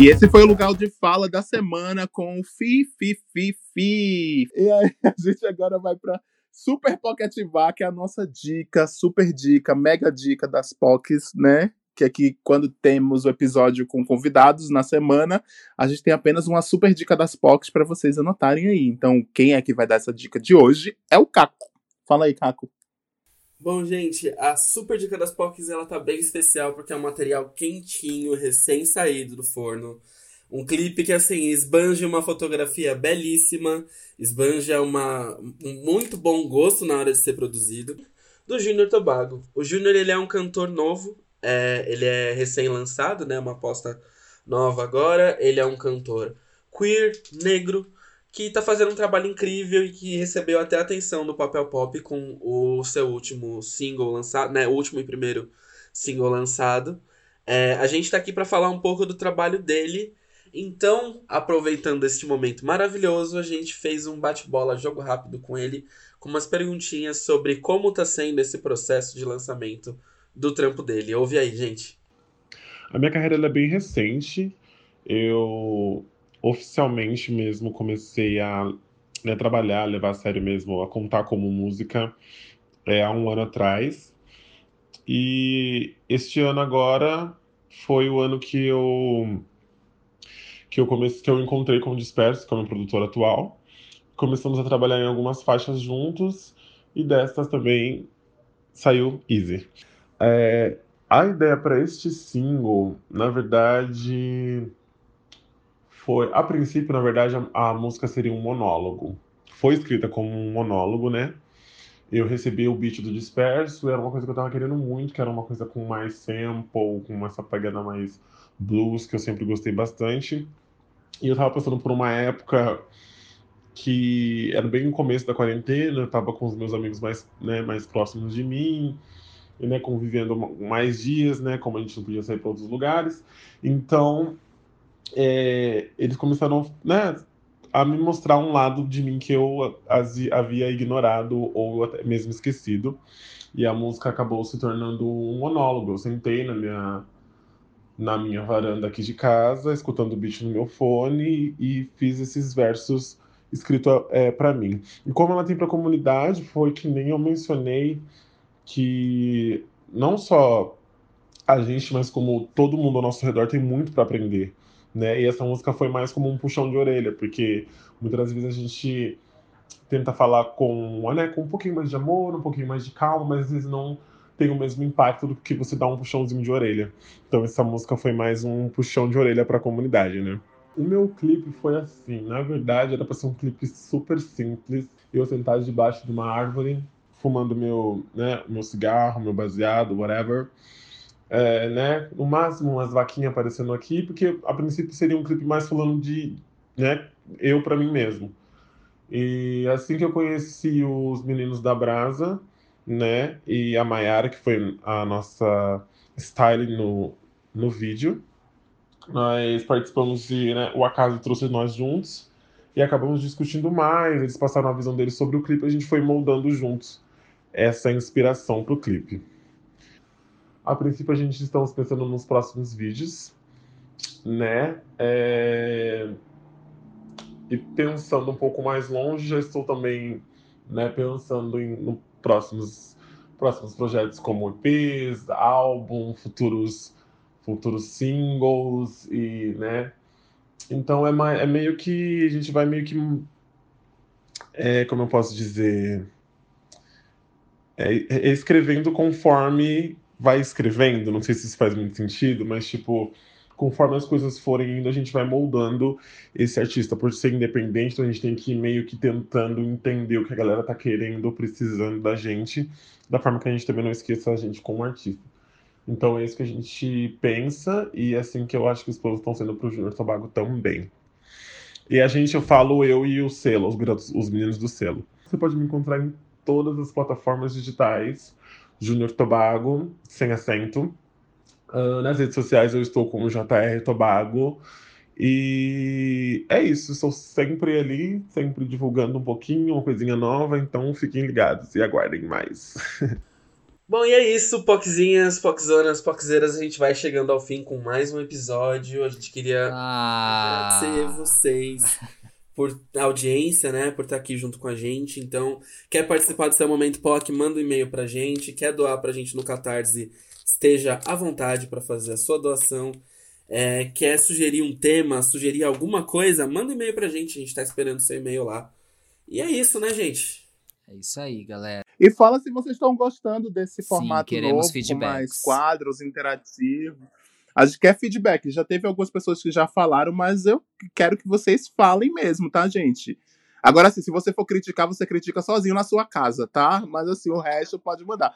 E esse foi o lugar de fala da semana com o Fi, Fi, Fi, Fi. E aí [LAUGHS] a gente agora vai para Super Pocket Bar, que é a nossa dica, super dica, mega dica das POCs, né? Que aqui, quando temos o episódio com convidados na semana, a gente tem apenas uma super dica das POCs para vocês anotarem aí. Então, quem é que vai dar essa dica de hoje é o Caco. Fala aí, Caco. Bom, gente, a super dica das POCs ela tá bem especial porque é um material quentinho, recém-saído do forno. Um clipe que, assim, esbanja uma fotografia belíssima, esbanja uma, um muito bom gosto na hora de ser produzido, do Junior Tobago. O Junior, ele é um cantor novo, é, ele é recém-lançado, né, uma aposta nova agora. Ele é um cantor queer, negro, que está fazendo um trabalho incrível e que recebeu até atenção do Papel Pop com o seu último single lançado, né, o último e primeiro single lançado. É, a gente está aqui para falar um pouco do trabalho dele então, aproveitando este momento maravilhoso, a gente fez um bate-bola jogo rápido com ele, com umas perguntinhas sobre como está sendo esse processo de lançamento do trampo dele. Ouve aí, gente. A minha carreira é bem recente. Eu oficialmente mesmo comecei a né, trabalhar, levar a sério mesmo, a contar como música é, há um ano atrás. E este ano agora foi o ano que eu que eu comecei, que eu encontrei com o Disperso, que é o meu produtor atual. Começamos a trabalhar em algumas faixas juntos e destas também saiu Easy. É, a ideia para este single, na verdade, foi. A princípio, na verdade, a, a, música seria um monólogo. Foi escrita como um monólogo, né? Eu recebi o beat do Disperso, era uma coisa que eu tava querendo muito, que era uma coisa com mais sample, com essa pegada mais blues, que eu sempre gostei bastante. E eu tava passando por uma época que era bem no começo da quarentena, eu tava com os meus amigos mais, né, mais próximos de mim, né, convivendo mais dias, né, como a gente não podia sair para outros lugares. Então, é, eles começaram né, a me mostrar um lado de mim que eu havia ignorado ou até mesmo esquecido. E a música acabou se tornando um monólogo. Eu sentei na minha, na minha varanda aqui de casa, escutando o beat no meu fone e fiz esses versos escritos é, para mim. E como ela tem para a comunidade, foi que nem eu mencionei que não só a gente, mas como todo mundo ao nosso redor tem muito para aprender né? E essa música foi mais como um puxão de orelha, porque muitas vezes a gente tenta falar com, né, com um pouquinho mais de amor, um pouquinho mais de calma, mas às vezes não tem o mesmo impacto do que você dá um puxãozinho de orelha. Então essa música foi mais um puxão de orelha para a comunidade, né? O meu clipe foi assim, na verdade era para ser um clipe super simples, eu sentado debaixo de uma árvore, fumando meu, né, meu cigarro, meu baseado, whatever é, né? No máximo umas vaquinhas aparecendo aqui, porque a princípio seria um clipe mais falando de, né? Eu para mim mesmo. E assim que eu conheci os meninos da Brasa, né? E a Mayara, que foi a nossa style no, no vídeo, nós participamos de, né? O acaso trouxe nós juntos e acabamos discutindo mais. Eles passaram a visão deles sobre o clipe, a gente foi moldando juntos essa inspiração para o clipe. A princípio, a gente estamos pensando nos próximos vídeos, né? É... E pensando um pouco mais longe, já estou também né, pensando em no próximos, próximos projetos como EPs, álbum, futuros, futuros singles e, né? Então é, é meio que a gente vai meio que é, como eu posso dizer, é, é escrevendo conforme vai escrevendo, não sei se isso faz muito sentido, mas tipo, conforme as coisas forem indo, a gente vai moldando esse artista. Por ser independente, então a gente tem que ir meio que tentando entender o que a galera tá querendo, precisando da gente, da forma que a gente também não esqueça a gente como artista. Então é isso que a gente pensa e é assim que eu acho que os planos estão sendo pro Júnior Tobago também. E a gente, eu falo eu e o selo, os, os meninos do selo. Você pode me encontrar em todas as plataformas digitais Júnior Tobago, sem acento. Uh, nas redes sociais eu estou como JR Tobago. E é isso, estou sempre ali, sempre divulgando um pouquinho, uma coisinha nova, então fiquem ligados e aguardem mais. [LAUGHS] Bom, e é isso, Poczzinhas, Poczzonas, Poczeiras, a gente vai chegando ao fim com mais um episódio. A gente queria ah. agradecer vocês [LAUGHS] por audiência, né? Por estar aqui junto com a gente. Então, quer participar do seu momento POC, manda um e-mail pra gente. Quer doar pra gente no Catarse, esteja à vontade para fazer a sua doação. É, quer sugerir um tema, sugerir alguma coisa, manda um e-mail pra gente. A gente tá esperando seu e-mail lá. E é isso, né, gente? É isso aí, galera. E fala se vocês estão gostando desse Sim, formato novo, feedbacks. com mais quadros interativos. A gente quer feedback. Já teve algumas pessoas que já falaram, mas eu quero que vocês falem mesmo, tá, gente? Agora, assim, se você for criticar, você critica sozinho na sua casa, tá? Mas, assim, o resto pode mandar.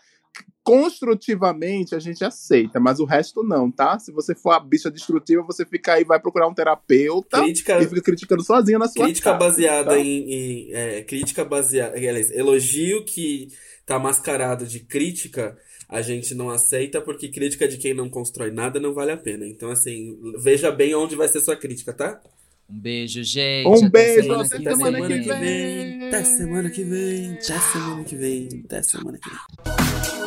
Construtivamente, a gente aceita, mas o resto não, tá? Se você for a bicha destrutiva, você fica aí, vai procurar um terapeuta crítica, e fica criticando sozinho na sua crítica casa. Baseada tá? em, em é, crítica baseada. Aliás, elogio que tá mascarado de crítica a gente não aceita porque crítica de quem não constrói nada não vale a pena. Então, assim, veja bem onde vai ser sua crítica, tá? Um beijo, gente. Um beijo, até semana, semana, que, vem. Até semana que vem. Até semana que vem. Até semana que vem.